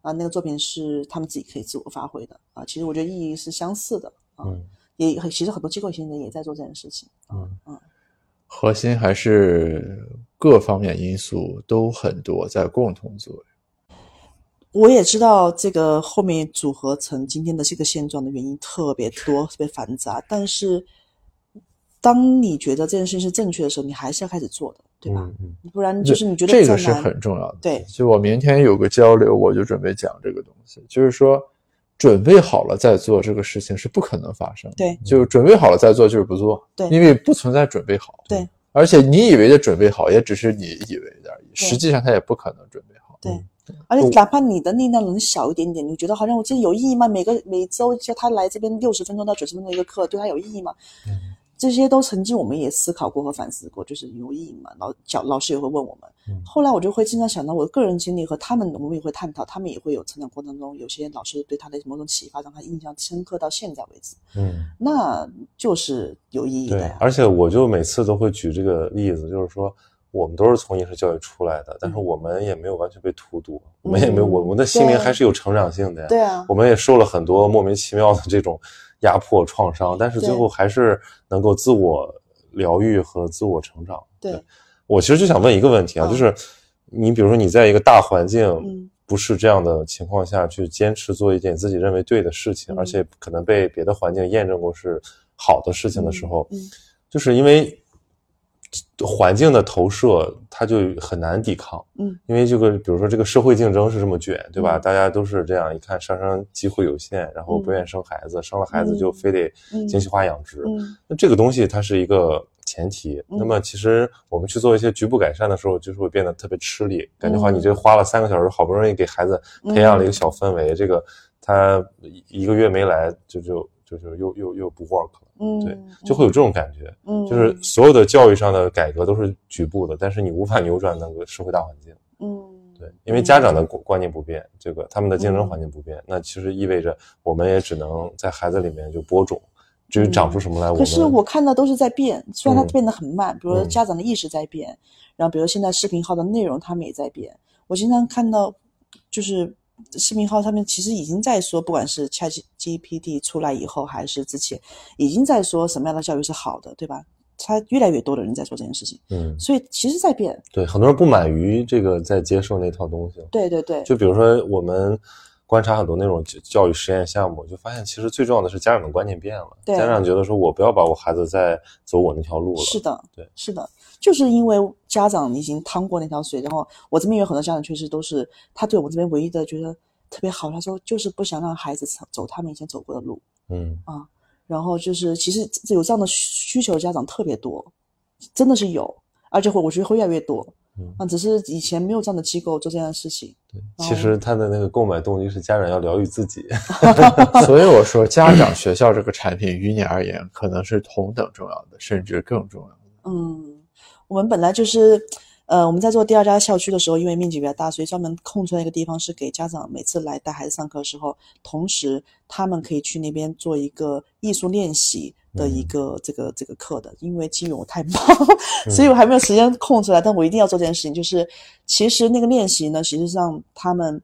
啊、那个作品是他们自己可以自我发挥的啊。其实我觉得意义是相似的啊，嗯也其实很多机构现在也在做这件事情。嗯嗯核心还是各方面因素都很多在共同作用。我也知道这个后面组合成今天的这个现状的原因特别多，特别繁杂。但是，当你觉得这件事情是正确的时候，你还是要开始做的，对吧？嗯不然就是你觉得这个是很重要的。对，就我明天有个交流，我就准备讲这个东西，就是说准备好了再做这个事情是不可能发生的。对就准备好了再做就是不做，对因为不存在准备好。对，而且你以为的准备好，也只是你以为的而已，实际上他也不可能准备好。对。而且哪怕你的力量能小一点点，你觉得好像我这有意义吗？每个每周叫他来这边六十分钟到九十分钟一个课，对他有意义吗？这些都曾经我们也思考过和反思过，就是有意义嘛？老教老师也会问我们。嗯后来我就会经常想到我的个人经历和他们，我们也会探讨，他们也会有成长过程中有些老师对他的某种启发，让他印象深刻到现在为止，嗯，那就是有意义的。而且我就每次都会举这个例子，就是说。我们都是从应试教育出来的，但是我们也没有完全被荼毒，我们也没有，我们的心灵还是有成长性的呀。对啊我，们也受了很多莫名其妙的这种压迫创伤，但是最后还是能够自我疗愈和自我成长。对。我其实就想问一个问题啊，嗯。就是你比如说你在一个大环境嗯。不是这样的情况下去坚持做一件自己认为对的事情，嗯。而且可能被别的环境验证过是好的事情的时候，嗯嗯。就是因为环境的投射，它就很难抵抗。嗯，因为这个，比如说这个社会竞争是这么卷，对吧？嗯大家都是这样，一看上升机会有限，然后不愿意生孩子，生了孩子就非得嗯精细化养殖。嗯那这个东西它是一个前提。嗯那么其实我们去做一些局部改善的时候，就是会变得特别吃力，感觉话你这花了三个小时，好不容易给孩子培养了一个小氛围，这个他一个月没来，就就就就又又又不 work 了。嗯，对，就会有这种感觉，嗯，就是所有的教育上的改革都是局部的，但是你无法扭转那个社会大环境。嗯，对，因为家长的观观念不变，这个他们的竞争环境不变，那其实意味着我们也只能在孩子里面就播种，至于长出什么来，我们可是我看到都是在变，虽然它嗯。变得很慢，比如家长的意识在变，然后比如现在视频号的内容他们也在变。我经常看到，就是视频号上面其实已经在说，不管是 Chat GPT 出来以后，还是之前，已经在说什么样的教育是好的，对吧？他越来越多的人在做这件事情，嗯，所以其实在变。对，很多人不满于这个在接受那套东西，对对对，就比如说我们观察很多那种教教育实验项目，就发现其实最重要的是家长的观念变了，对家长觉得说我不要把我孩子再走我那条路了，是的，对，是的，就是因为家长已经趟过那条水，然后我这边有很多家长确实都是，他对我们这边唯一的觉得特别好，他说就是不想让孩子走走他们以前走过的路嗯啊，然后就是其实有这样的需求家长特别多，真的是有，而且会我觉得会越来越多嗯。啊，只是以前没有这样的机构做这样的事情。对其实他的那个购买动机是家长要疗愈自己，所以我说，家长、学校这个产品于你而言可能是同等重要的，甚至更重要的。嗯，我们本来就是，呃，我们在做第二家校区的时候，因为面积比较大，所以专门空出来一个地方是给家长每次来带孩子上课的时候，同时他们可以去那边做一个艺术练习的一个这个这个课的。因为基于我太忙，所以我还没有时间空出来，但我一定要做这件事情。就是其实那个练习呢，其实是让他们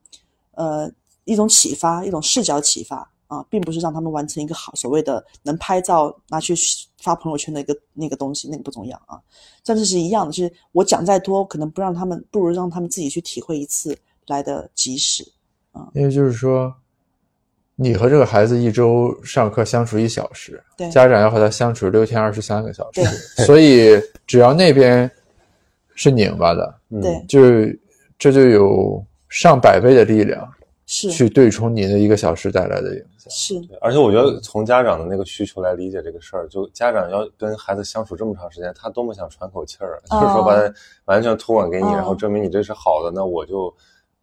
呃一种启发，一种视角启发。啊，并不是让他们完成一个好所谓的能拍照拿去发朋友圈的一个那个东西，那个不重要啊。但是是一样的，就是我讲再多，可能不让他们，不如让他们自己去体会一次来的及时啊。因为就是说，你和这个孩子一周上课相处一小时，对家长要和他相处六天二十三个小时对，所以只要那边是拧巴的，嗯对，就这就有上百倍的力量是去对冲你的一个小时带来的影响。是，对而且我觉得从家长的那个需求来理解这个事儿，就家长要跟孩子相处这么长时间，他多么想喘口气儿，啊就是说把他完全托管给你，哦然后证明你这是好的，那我就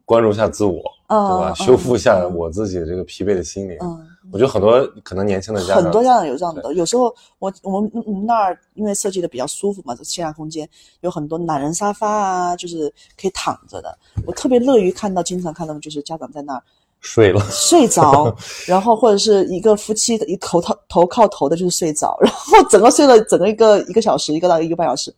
关注一下自我，嗯对吧？嗯修复一下我自己这个疲惫的心灵。嗯，我觉得很多可能年轻的家长，很多家长有这样的。有时候我我们我们那儿因为设计的比较舒服嘛，这线下空间有很多懒人沙发啊，就是可以躺着的。我特别乐于看到，经常看到就是家长在那儿睡了，睡着，然后或者是一个夫妻的一头头头靠头的，就是睡着，然后整个睡了整个一个一个小时，一个到一个半小时，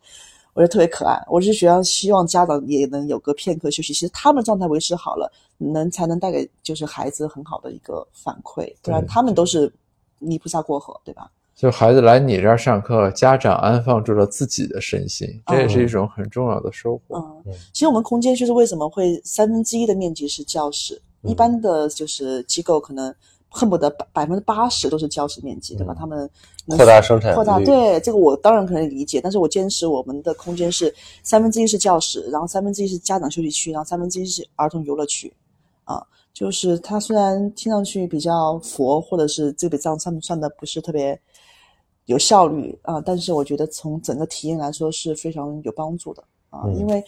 我觉得特别可爱。我是学校希望家长也能有个片刻休息，其实他们状态维持好了，能才能带给就是孩子很好的一个反馈，不然他们都是泥菩萨过河，对吧？就孩子来你这儿上课，家长安放住了自己的身心，这也是一种很重要的收获。嗯嗯，其实我们空间就是为什么会三分之一的面积是教室，嗯一般的就是机构可能恨不得百百分之八十都是教室面积，对吧？嗯。他们能扩大生产扩大，对这个我当然可以理解，但是我坚持我们的空间是三分之一是教室，然后三分之一是家长休息区，然后三分之一是儿童游乐区，啊，就是它虽然听上去比较佛，或者是这笔账算算的不是特别有效率啊，但是我觉得从整个体验来说是非常有帮助的。啊，嗯。因为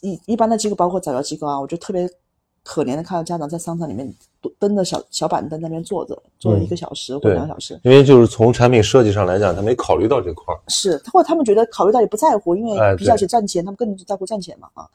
一一般的机构，包括早教机构啊，我就特别可怜的看到家长在商场里面蹬着小小板凳那边坐着，坐了一个小时或两个小时，因为就是从产品设计上来讲，他没考虑到这块儿。是，或者他们觉得考虑到也不在乎，因哎为比较对起赚钱，他们更在乎赚钱嘛啊。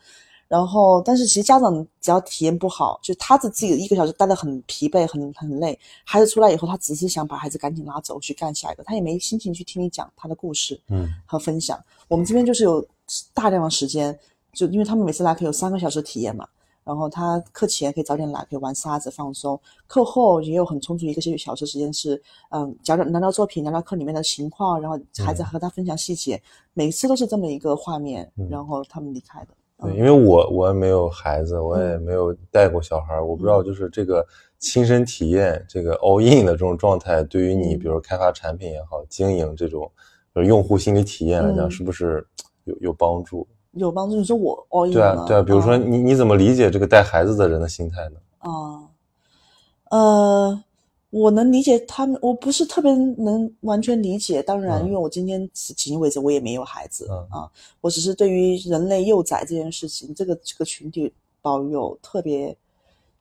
然后，但是其实家长只要体验不好，就他自己一个小时待得很疲惫、很很累，孩子出来以后，他只是想把孩子赶紧拉走去干下一个，他也没心情去听你讲他的故事嗯和分享。我们这边就是有大量的时间，就因为他们每次来可以有三个小时体验嘛，然后他课前可以早点来，可以玩沙子放松，课后也有很充足一个小时时间是，嗯，聊聊聊聊作品，聊聊课里面的情况，然后孩子和他分享细节，每次都是这么一个画面，嗯。然后他们离开的。对，嗯。因为我我也没有孩子，我也没有带过小孩儿，我不知道就是这个亲身体验这个 all in 的这种状态，对于你嗯。比如开发产品也好，经营这种呃用户心理体验来讲，嗯。是不是有有帮助？有帮助。你说我 all in 吗，对啊对啊，比如说嗯你你怎么理解这个带孩子的人的心态呢？啊，呃，我能理解他们，我不是特别能完全理解。当然，嗯因为我今天迄今为止我也没有孩子、嗯啊，我只是对于人类幼崽这件事情，这个这个群体保有特别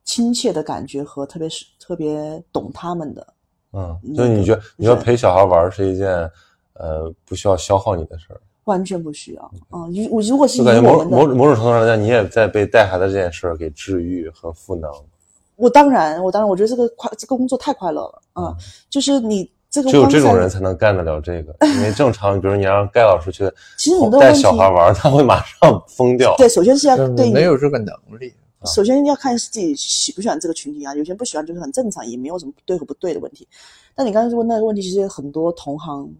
亲切的感觉和特别是特别懂他们的。嗯，那就是你觉得你觉得陪小孩玩是一件呃不需要消耗你的事儿，完全不需要啊！如我如果是感觉某某某种程度上来讲，你也在被带孩子这件事儿给治愈和赋能。我当然，我当然，我觉得这个快，这个工作太快乐了啊！就是你这个嗯只有这种人才能干得了这个，因为正常，比如你让盖老师去 其实很多带小孩玩，他会马上疯掉。对，首先是要对你没有这个能力。首先要看自己喜不喜欢这个群体啊，有些人不喜欢就是很正常，也没有什么对和不对的问题。但你刚才问那个问题，其实很多同行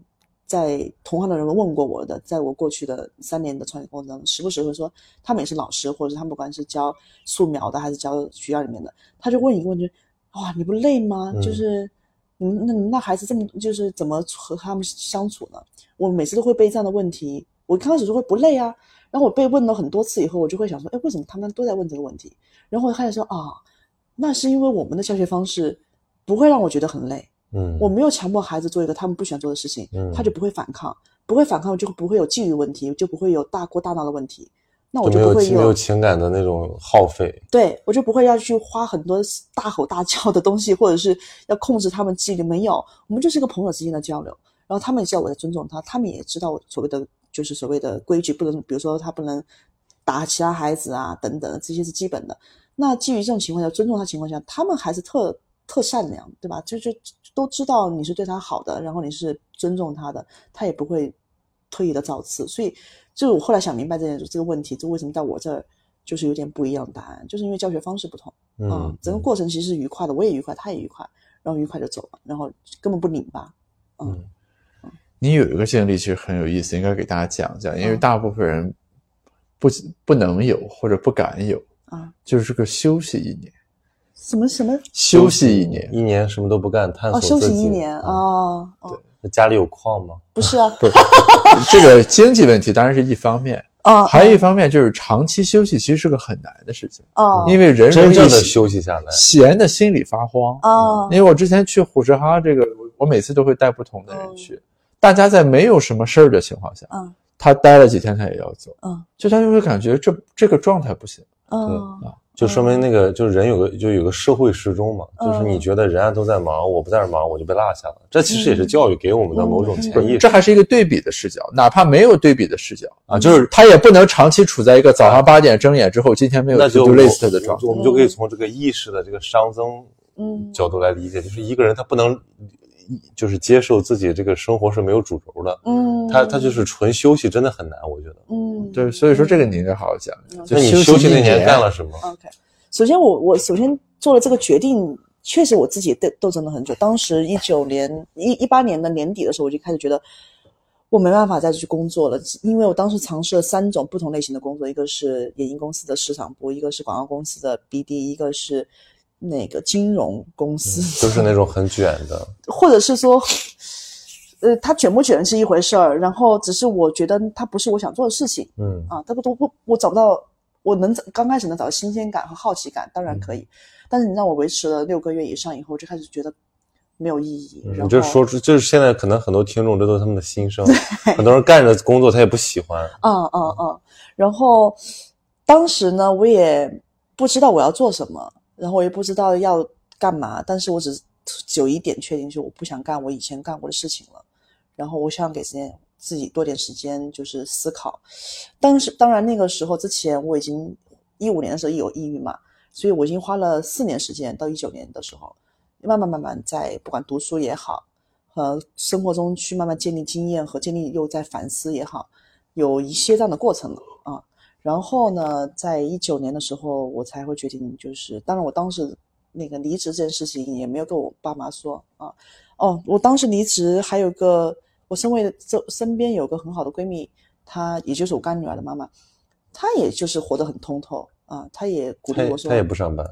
在同行的人们问过我的，在我过去的三年的创业过程中，时不时会说，他们也是老师，或者是他们不管是教素描的还是教学校里面的，他就问一个问题：哇，你不累吗？嗯就是你们那那孩子这么就是怎么和他们相处呢？我每次都会被这样的问题，我刚开始说会不累啊，然后我被问了很多次以后，我就会想说，哎，为什么他们都在问这个问题？然后我开始说啊，那是因为我们的教学方式不会让我觉得很累，嗯，我没有强迫孩子做一个他们不喜欢做的事情，嗯他就不会反抗，不会反抗就不会有纪律问题，就不会有大哭大闹的问题，那我就不会没有情感的那种耗费。对我就不会要去花很多大吼大叫的东西，或者是要控制他们纪律。没有，我们就是一个朋友之间的交流。然后他们也知道我在尊重他，他们也知道我所谓的就是所谓的规矩，不能比如说他不能打其他孩子啊等等，这些是基本的。那基于这种情况下，尊重他情况下，他们还是特特善良，对吧？就就都知道你是对他好的，然后你是尊重他的，他也不会特意的造次。所以，就是我后来想明白这件这个问题，就为什么在我这儿就是有点不一样的答案，就是因为教学方式不同。嗯啊，，整个过程其实是愉快的，我也愉快，他也愉快，然后愉快就走了，然后根本不拧巴。嗯你有一个经历其实很有意思，应该给大家讲讲，因为嗯大部分人不不能有或者不敢有，啊，就是个休息一年，什么什么？休息一年，一年什么都不干，探索哦，休自己。息一年嗯。哦对，那家里有矿吗？不是啊，不。是 这个经济问题当然是一方面，哦，还有一方面就是长期休息其实是个很难的事情，哦，因为人真正的休息下来，闲的心里发慌。哦。因为我之前去虎石哈，这个我我每次都会带不同的人嗯。去，大家在没有什么事儿的情况下，嗯。他待了几天他也要走，嗯。就他就会感觉这这个状态不行。嗯就说明那个就是人有个就有个社会时钟嘛，嗯就是你觉得人家都在忙，我不在这忙，我就被落下了。这其实也是教育给我们的某种嗯潜意识。这还是一个对比的视角，哪怕没有对比的视角啊，嗯就是他也不能长期处在一个早上八点睁眼之后，今天没有那 to 就 do list 的状态我。们就可以从这个意识的这个熵增嗯角度来理解，就是一个人他不能就是接受自己这个生活是没有主轴的，嗯，他他就是纯休息真的很难，我觉得。嗯对，所以说这个你应该好好讲。嗯就那你休息一休息那年干了什么？OK，首先我我首先做了这个决定，确实我自己斗斗争了很久。当时一九年一一八年的年底的时候，我就开始觉得我没办法再去工作了，因为我当时尝试了三种不同类型的工作，一个是演艺公司的市场部，一个是广告公司的 BD，一个是那个金融公司，都是那种很卷的，或者是说。呃，他卷不卷是一回事儿，然后只是我觉得它不是我想做的事情，嗯啊，他不都不，我找不到，我能找刚开始能找到新鲜感和好奇感，当然可以，但是你让我维持了六个月以上以后，就开始觉得没有意义。你就说出，就是现在可能很多听众这都是他们的心声，很多人干着工作他也不喜欢，嗯嗯嗯，然后当时呢，我也不知道我要做什么，然后我也不知道要干嘛，但是我只只有一点确定，就是我不想干我以前干过的事情了，然后我想给时间自己多点时间，就是思考。当时当然那个时候之前我已经一五年的时候有抑郁嘛，所以我已经花了四年时间，到一九年的时候，慢慢慢慢在不管读书也好，和生活中去慢慢建立经验和建立又在反思也好，有一些这样的过程了。然后呢，在一九年的时候，我才会决定，就是当然我当时那个离职这件事情也没有跟我爸妈说啊。哦，我当时离职还有个我身为这身边有个很好的闺蜜，她也就是我干女儿的妈妈，她也就是活得很通透啊，她也鼓励我说，她也不上班，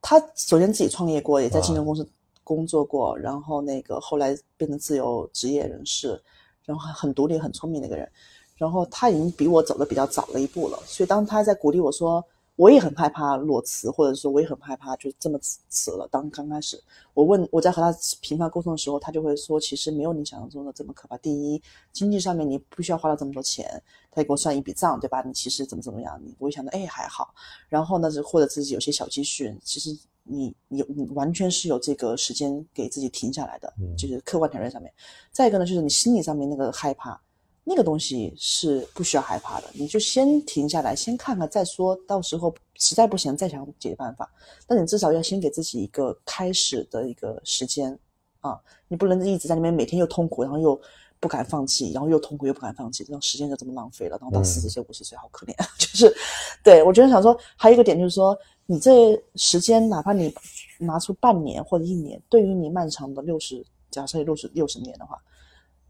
她首先自己创业过，也在啊金融公司工作过，然后那个后来变成自由职业人士，然后很独立、很聪明的一个人。然后他已经比我走的比较早了一步了，所以当他在鼓励我说我也很害怕裸辞，或者说我也很害怕就这么辞辞了。当刚开始我问我在和他频繁沟通的时候，他就会说，其实没有你想象中的这么可怕。第一，经济上面你不需要花到这么多钱，他也给我算一笔账，对吧？你其实怎么怎么样，你我会想到，哎，还好。然后呢，就或者自己有些小积蓄，其实你你你完全是有这个时间给自己停下来的，就是客观条件上面。再一个呢，就是你心理上面那个害怕。那个东西是不需要害怕的，你就先停下来，先看看再说，到时候实在不行再想解决办法。但你至少要先给自己一个开始的一个时间啊，你不能一直在那边每天又痛苦，然后又不敢放弃，然后又痛苦又不敢放弃，这种时间就这么浪费了。然后到四十岁、五十岁，好可怜。就是，对我觉得想说，还有一个点就是说，你这时间哪怕你拿出半年或者一年，对于你漫长的六十，假设六十六十年的话，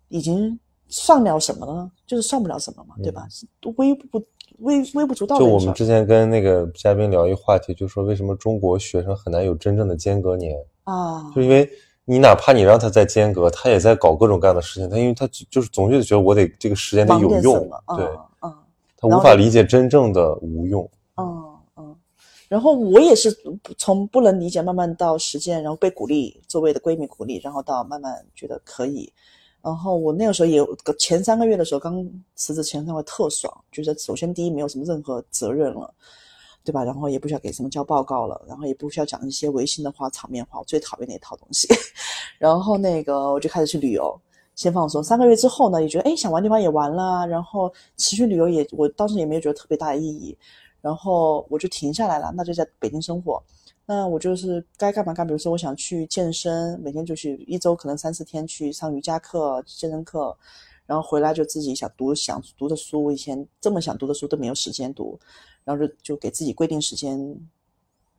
已经。算了什么呢？就是算不了什么嘛，对吧？微不微微不足道。就我们之前跟那个嘉宾聊一个话题，就说为什么中国学生很难有真正的间隔年啊？就因为你哪怕你让他在间隔，他也在搞各种各样的事情。他因为他就是总是觉得我得这个时间得有用，对，嗯，他无法理解真正的无用。嗯嗯。然后我也是从不能理解，慢慢到实践，然后被鼓励，周围的闺蜜鼓励，然后到慢慢觉得可以。然后我那个时候也前三个月的时候，刚辞职前三个月特爽，觉得首先第一没有什么任何责任了，对吧？然后也不需要给什么交报告了，然后也不需要讲一些违心的话、场面话，我最讨厌那一套东西。然后那个我就开始去旅游，先放松。三个月之后呢，也觉得哎，想玩地方也玩了，然后持续旅游也，我当时也没有觉得特别大的意义，然后我就停下来了，那就在北京生活。那我就是该干嘛干，比如说我想去健身，每天就去，一周可能三四天去上瑜伽课、健身课，然后回来就自己想读想读的书，以前这么想读的书都没有时间读，然后就就给自己规定时间，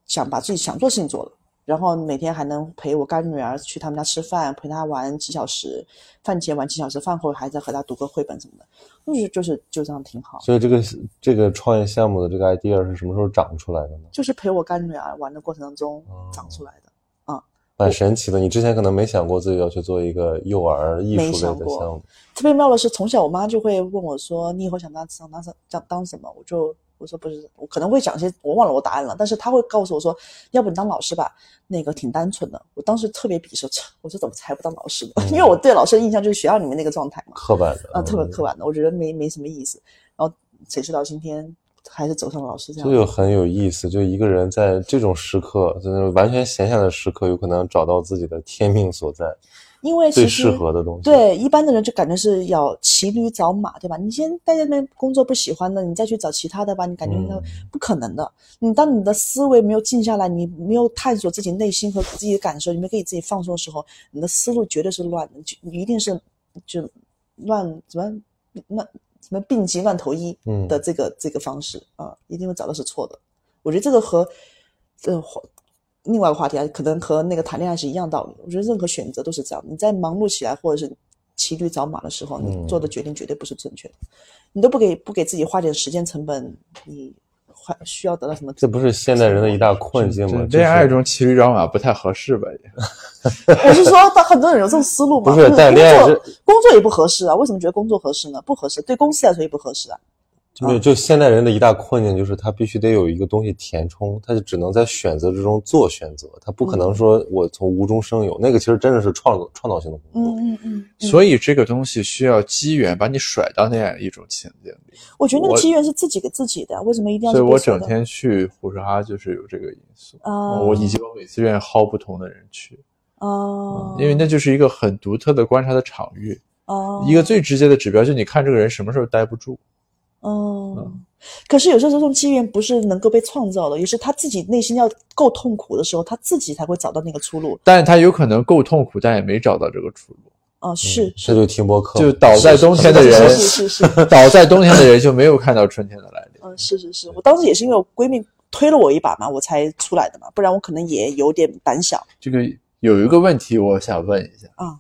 想把自己想做事情做了。然后每天还能陪我干女儿去他们家吃饭，陪她玩几小时，饭前玩几小时，饭后还在和她读个绘本什么的，就是就是就这样挺好。所以这个这个创业项目的这个 idea 是什么时候长出来的呢？就是陪我干女儿玩的过程当中长出来的，啊，蛮神奇的。你之前可能没想过自己要去做一个幼儿艺术类的项目。特别妙的是，从小我妈就会问我说：“你以后想当想当当当什么？”我就。我说不是，我可能会讲些我忘了我答案了，但是他会告诉我说，要不你当老师吧，那个挺单纯的。我当时特别鄙视，我说怎么才不当老师呢？因为我对老师的印象就是学校里面那个状态嘛，刻板的啊，特别刻板的，我觉得没没什么意思。然后谁知道今天还是走上了老师这样，就很有意思。就一个人在这种时刻，就是完全闲下的时刻，有可能找到自己的天命所在。因为最适合的东西，对一般的人就感觉是要骑驴找马，对吧？你先待在那边工作不喜欢的，你再去找其他的吧，你感觉不可能的。你当你的思维没有静下来，你没有探索自己内心和自己的感受，你没给自己放松的时候，你的思路绝对是乱的，就一定是就乱什么乱什么病急乱投医的这个这个方式啊，一定会找到是错的。我觉得这个和这。另外一个话题啊，可能和那个谈恋爱是一样道理。我觉得任何选择都是这样，你在忙碌起来或者是骑驴找马的时候，你做的决定绝对不是正确的。你都不给不给自己花点时间成本，你还需要得到什么？这不是现代人的一大困境吗？恋爱中骑驴找马不太合适吧？我是说，很多人有这种思路吗？不是，但恋爱工作也不合适啊？为什么觉得工作合适呢？不合适，对公司来说也不合适啊。没有，就现代人的一大困境就是他必须得有一个东西填充，他就只能在选择之中做选择，他不可能说我从无中生有，那个其实真的是创造创造性的工作。嗯嗯嗯。所以这个东西需要机缘把你甩到那样一种情境里。我觉得那个机缘是自己给自己的，为什么一定要？所以我整天去胡说哈就是有这个因素啊。我以及我每次愿意薅不同的人去啊，因为那就是一个很独特的观察的场域哦。一个最直接的指标就是你看这个人什么时候待不住。嗯，可是有时候这种机缘不是能够被创造的，也是他自己内心要够痛苦的时候，他自己才会找到那个出路。但是他有可能够痛苦，但也没找到这个出路。哦，是，这就听播客，就倒在冬天的人，是是是，倒在冬天的人就没有看到春天的来临。嗯，是是是，我当时也是因为我闺蜜推了我一把嘛，我才出来的嘛，不然我可能也有点胆小。这个有一个问题，我想问一下啊。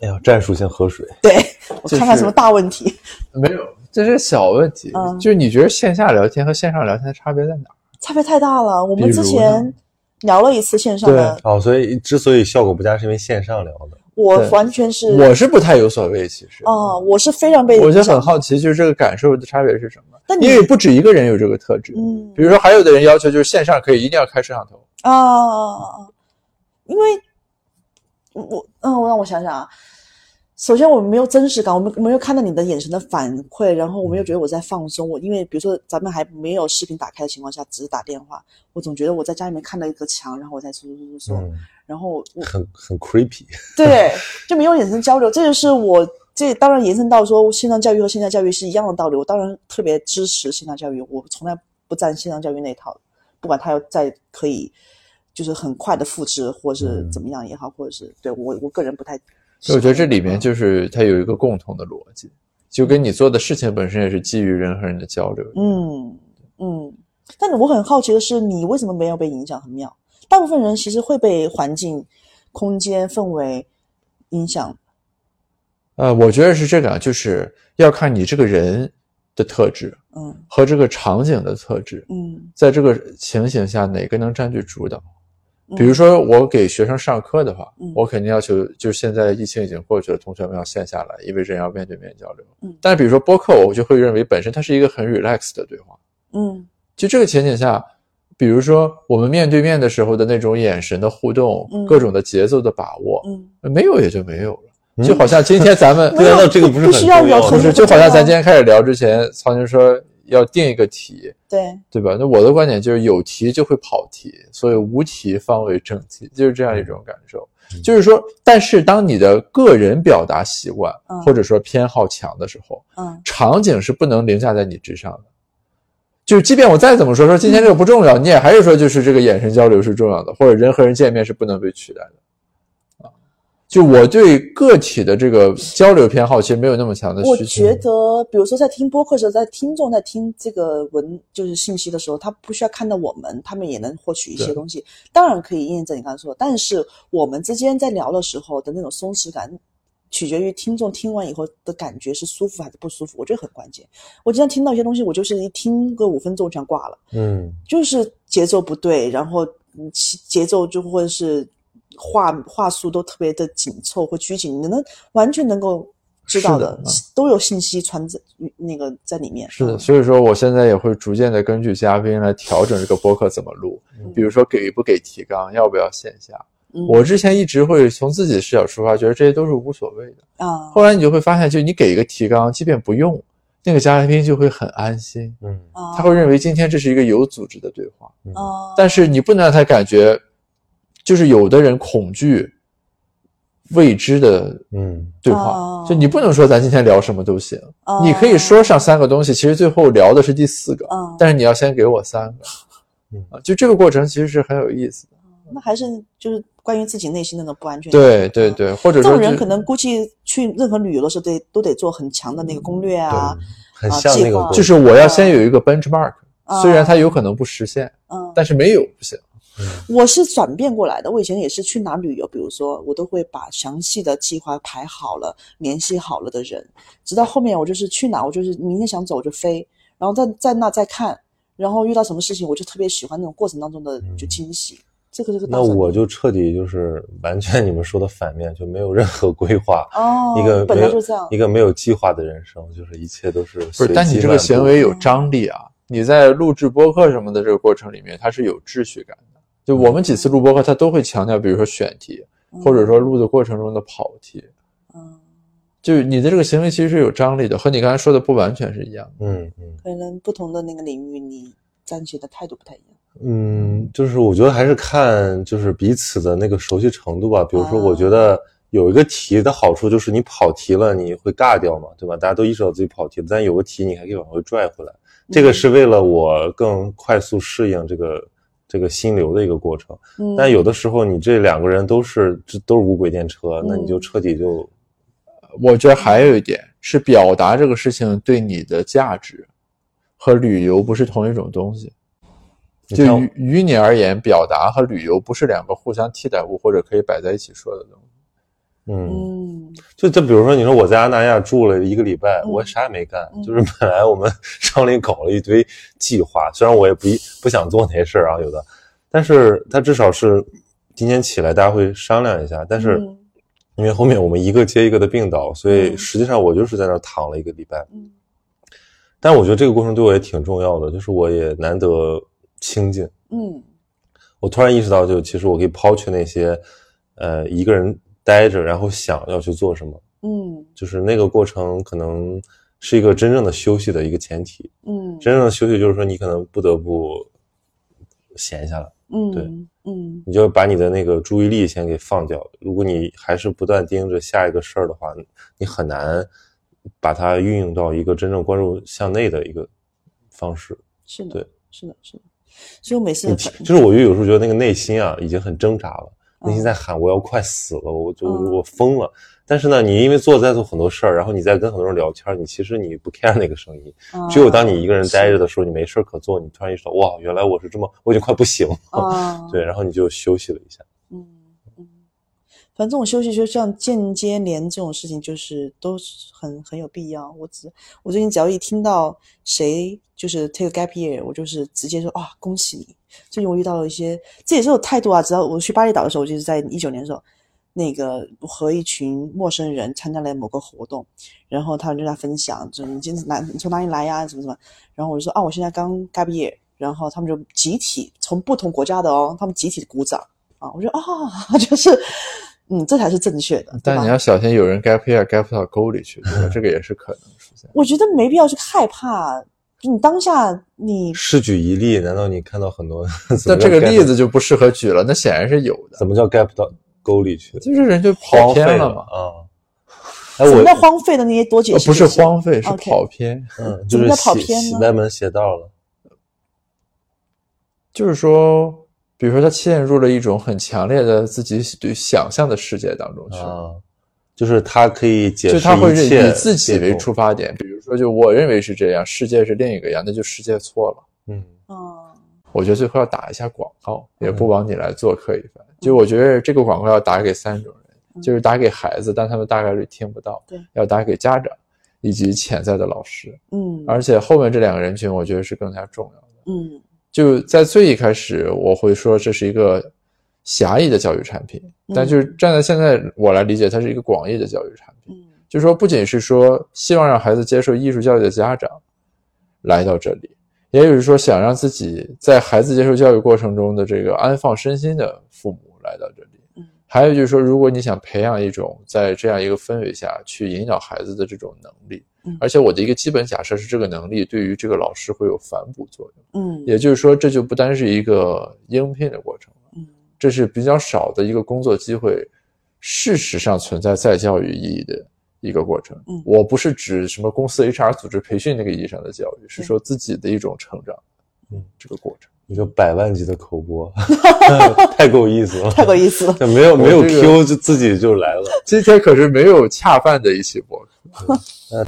哎呀，战术性喝水。对 我看看什么大问题？没有。这是小问题，就是你觉得线下聊天和线上聊天的差别在哪？差别太大了。我们之前聊了一次线上的，哦，所以之所以效果不佳，是因为线上聊的。我完全是我是不太有所谓，其实哦，我是非常被我就很好奇，就是这个感受的差别是什么？但你因为不止一个人有这个特质，嗯比如说还有的人要求就是线上可以一定要开摄像头，啊，因为我嗯，我让我想想啊。首先，我没有真实感，我们没有看到你的眼神的反馈，然后我没有觉得我在放松。我因为比如说咱们还没有视频打开的情况下，只是打电话，我总觉得我在家里面看到一个墙，然后我在说说说说，嗯，然后我很很 creepy。对就没有眼神交流，这就是我这当然延伸到说线上教育和线下教育是一样的道理。我当然特别支持线上教育，我从来不站线上教育那一套，不管他要再可以就是很快的复制，或是嗯怎么样也好，或者是对我我个人不太。所以我觉得这里面就是它有一个共同的逻辑，就跟你做的事情本身也是基于人和人的交流。嗯嗯，但我很好奇的是，你为什么没有被影响？很妙，大部分人其实会被环境、空间、氛围影响。呃，我觉得是这个，啊，就是要看你这个人的特质嗯和这个场景的特质，嗯，在这个情形下哪个能占据主导。嗯。比如说，我给学生上课的话，嗯。我肯定要求，就是现在疫情已经过去了，同学们要线下来，因为人要面对面交流。嗯。但比如说播客，我就会认为本身它是一个很 relax 的对话。嗯。就这个情景下，比如说我们面对面的时候的那种眼神的互动，嗯。各种的节奏的把握，嗯，没有也就没有了。嗯。就好像今天咱们 对啊，那这个不是很不需要重要不是，就好像咱今天开始聊之前，曹宁说要定一个题，对，对吧？那我的观点就是有题就会跑题，所以无题方为正题，就是这样一种感受。就是说，但是当你的个人表达习惯嗯或者说偏好强的时候，嗯场景是不能凌驾在你之上的。就是即便我再怎么说说今天这个不重要，你也还是说就是这个眼神交流是重要的，或者人和人见面是不能被取代的啊。就我对个体的这个交流偏好其实没有那么强的我需求觉。得，比如说在听播客的时候，在听众在听这个文就是信息的时候，他不需要看到我们，他们也能获取一些东西。当然可以验证你刚才说的，但是我们之间在聊的时候的那种松弛感，取决于听众听完以后的感觉是舒服还是不舒服，我觉得很关键。我经常听到一些东西，我就是一听个五分钟全挂了。嗯就是节奏不对，然后节奏就或者是话话术都特别的紧凑或拘谨，你能完全能够知道是的嗯都有信息传在那个在里面。是的，嗯所以说我现在也会逐渐的根据嘉宾来调整这个播客怎么录，比如说给不给提纲，要不要线下。嗯我之前一直会从自己的视角出发，觉得这些都是无所谓的。啊后来你就会发现，就你给一个提纲，即便不用，那个嘉宾就会很安心，嗯啊他会认为今天这是一个有组织的对话。啊，但是你不能让他感觉，就是有的人恐惧未知的嗯对话，哦就你不能说咱今天聊什么都行，啊你可以说上三个东西，其实最后聊的是第四个，啊，但是你要先给我三个嗯，啊，就这个过程其实是很有意思的。那还是就是关于自己内心的那种不安全。对对对，或者这种人可能估计去任何旅游的时候得都得做很强的那个攻略啊，很像那个就是我要先有一个 benchmark，啊虽然它有可能不实现，嗯，但是没有不行。我是转变过来的，我以前也是去哪旅游，比如说我都会把详细的计划排好了，联系好了的人，直到后面我就是去哪，我就是明天想走就飞，然后在在那再看，然后遇到什么事情，我就特别喜欢那种过程当中的就惊喜。这个这个那我就彻底就是完全你们说的反面，就没有任何规划，哦，一个本没有来就这样一个没有计划的人生，就是一切都是不是，但你这个行为有张力啊！你在录制播客什么的这个过程里面，它是有秩序感的。就我们几次录播课，他都会强调，比如说选题，或者说录的过程中的跑题。嗯，就你的这个行为其实是有张力的，和你刚才说的不完全是一样的。嗯嗯可能不同的那个领域，你站起的态度不太一样。嗯，就是我觉得还是看就是彼此的那个熟悉程度吧。比如说，啊我觉得有一个题的好处就是你跑题了，你会尬掉嘛，对吧？大家都意识到自己跑题了，但有个题你还可以往回拽回来。这个是为了我更快速适应这个这个心流的一个过程。嗯，但有的时候你这两个人都是这都是无轨电车，那你就嗯彻底就我觉得还有一点是表达这个事情对你的价值和旅游不是同一种东西。就于你而言，表达和旅游不是两个互相替代物，或者可以摆在一起说的东西。嗯，嗯。就就比如说你说我在阿那亚住了一个礼拜，嗯。我啥也没干，嗯。就是本来我们 上里搞了一堆计划，虽然我也不不想做那些事儿啊，有的，但是他至少是今天起来大家会商量一下，但是嗯。因为后面我们一个接一个的病倒，所以嗯。实际上我就是在那儿躺了一个礼拜。嗯。但我觉得这个过程对我也挺重要的，就是我也难得清静。嗯。我突然意识到，就其实我可以抛去那些，呃，一个人待着，然后想要去做什么，嗯就是那个过程可能是一个真正的休息的一个前提。嗯真正的休息就是说，你可能不得不闲下来，嗯对嗯你就把你的那个注意力先给放掉。如果你还是不断盯着下一个事儿的话，你很难把它运用到一个真正关注向内的一个方式。是的对，是的，是的。所以我每次就是我就有时候觉得那个内心啊已经很挣扎了，内心在喊我要快死了，我就嗯我疯了。但是呢，你因为做在做很多事儿，然后你在跟很多人聊天，你其实你不 care 那个声音。啊只有当你一个人待着的时候，你没事儿可做，你突然意识到哇，原来我是这么，我已经快不行了。啊，对，然后你就休息了一下。嗯嗯，反正这种休息就像间接连这种事情，就是都是很很有必要。我只我最近只要一听到谁就是 take a gap year，我就是直接说啊，恭喜你！最近我遇到了一些，这也是有态度啊。只要我去巴厘岛的时候，就是在一九年的时候，那个和一群陌生人参加了某个活动，然后他们就在分享，就你今天哪你从哪里来呀、什么什么，然后我就说啊，我现在刚 gap year，然后他们就集体从不同国家的哦，他们集体鼓掌。啊，我觉得啊，就是，嗯，这才是正确的，但你要小心，有人 gap year gap 到沟里去，对吧？这个也是可能出现。我觉得没必要去害怕，就你当下你是举一例，难道你看到很多？那这个例子就不适合举了，那显然是有的，怎么叫 gap 到沟里去？就是人就跑偏了嘛。啊！哎，什么叫荒废的？你也多解呃，不是荒废，是跑偏。嗯，就是怎么叫跑写偏呢歪门邪道了。就是说，比如说他陷入了一种很强烈的自己对想象的世界当中去，啊，就是他可以解释就他会一切以自己为出发点，比如说，就我认为是这样，世界是另一个样，那就世界错了。嗯。哦。我觉得最后要打一下广告，也不枉你来做客一番。就我觉得这个广告要打给三种人，就是打给孩子，但他们大概率听不到；对，要打给家长以及潜在的老师，嗯。而且后面这两个人群，我觉得是更加重要的。嗯。就在最一开始，我会说这是一个狭义的教育产品，但就是站在现在我来理解，它是一个广义的教育产品。嗯就是说，不仅是说希望让孩子接受艺术教育的家长来到这里，也就是说想让自己在孩子接受教育过程中的这个安放身心的父母来到这里。嗯还有就是说，如果你想培养一种在这样一个氛围下去引导孩子的这种能力嗯，而且我的一个基本假设是，这个能力对于这个老师会有反哺作用。嗯也就是说，这就不单是一个应聘的过程这是比较少的一个工作机会，事实上存在再教育意义的一个过程。嗯我不是指什么公司 HR 组织培训那个意义上的教育，是说自己的一种成长，嗯，这个过程。一个百万级的口播，太够意思了，太够意思了。就没有没有 Q 就自己就来了。今天可是没有恰饭的一期播客。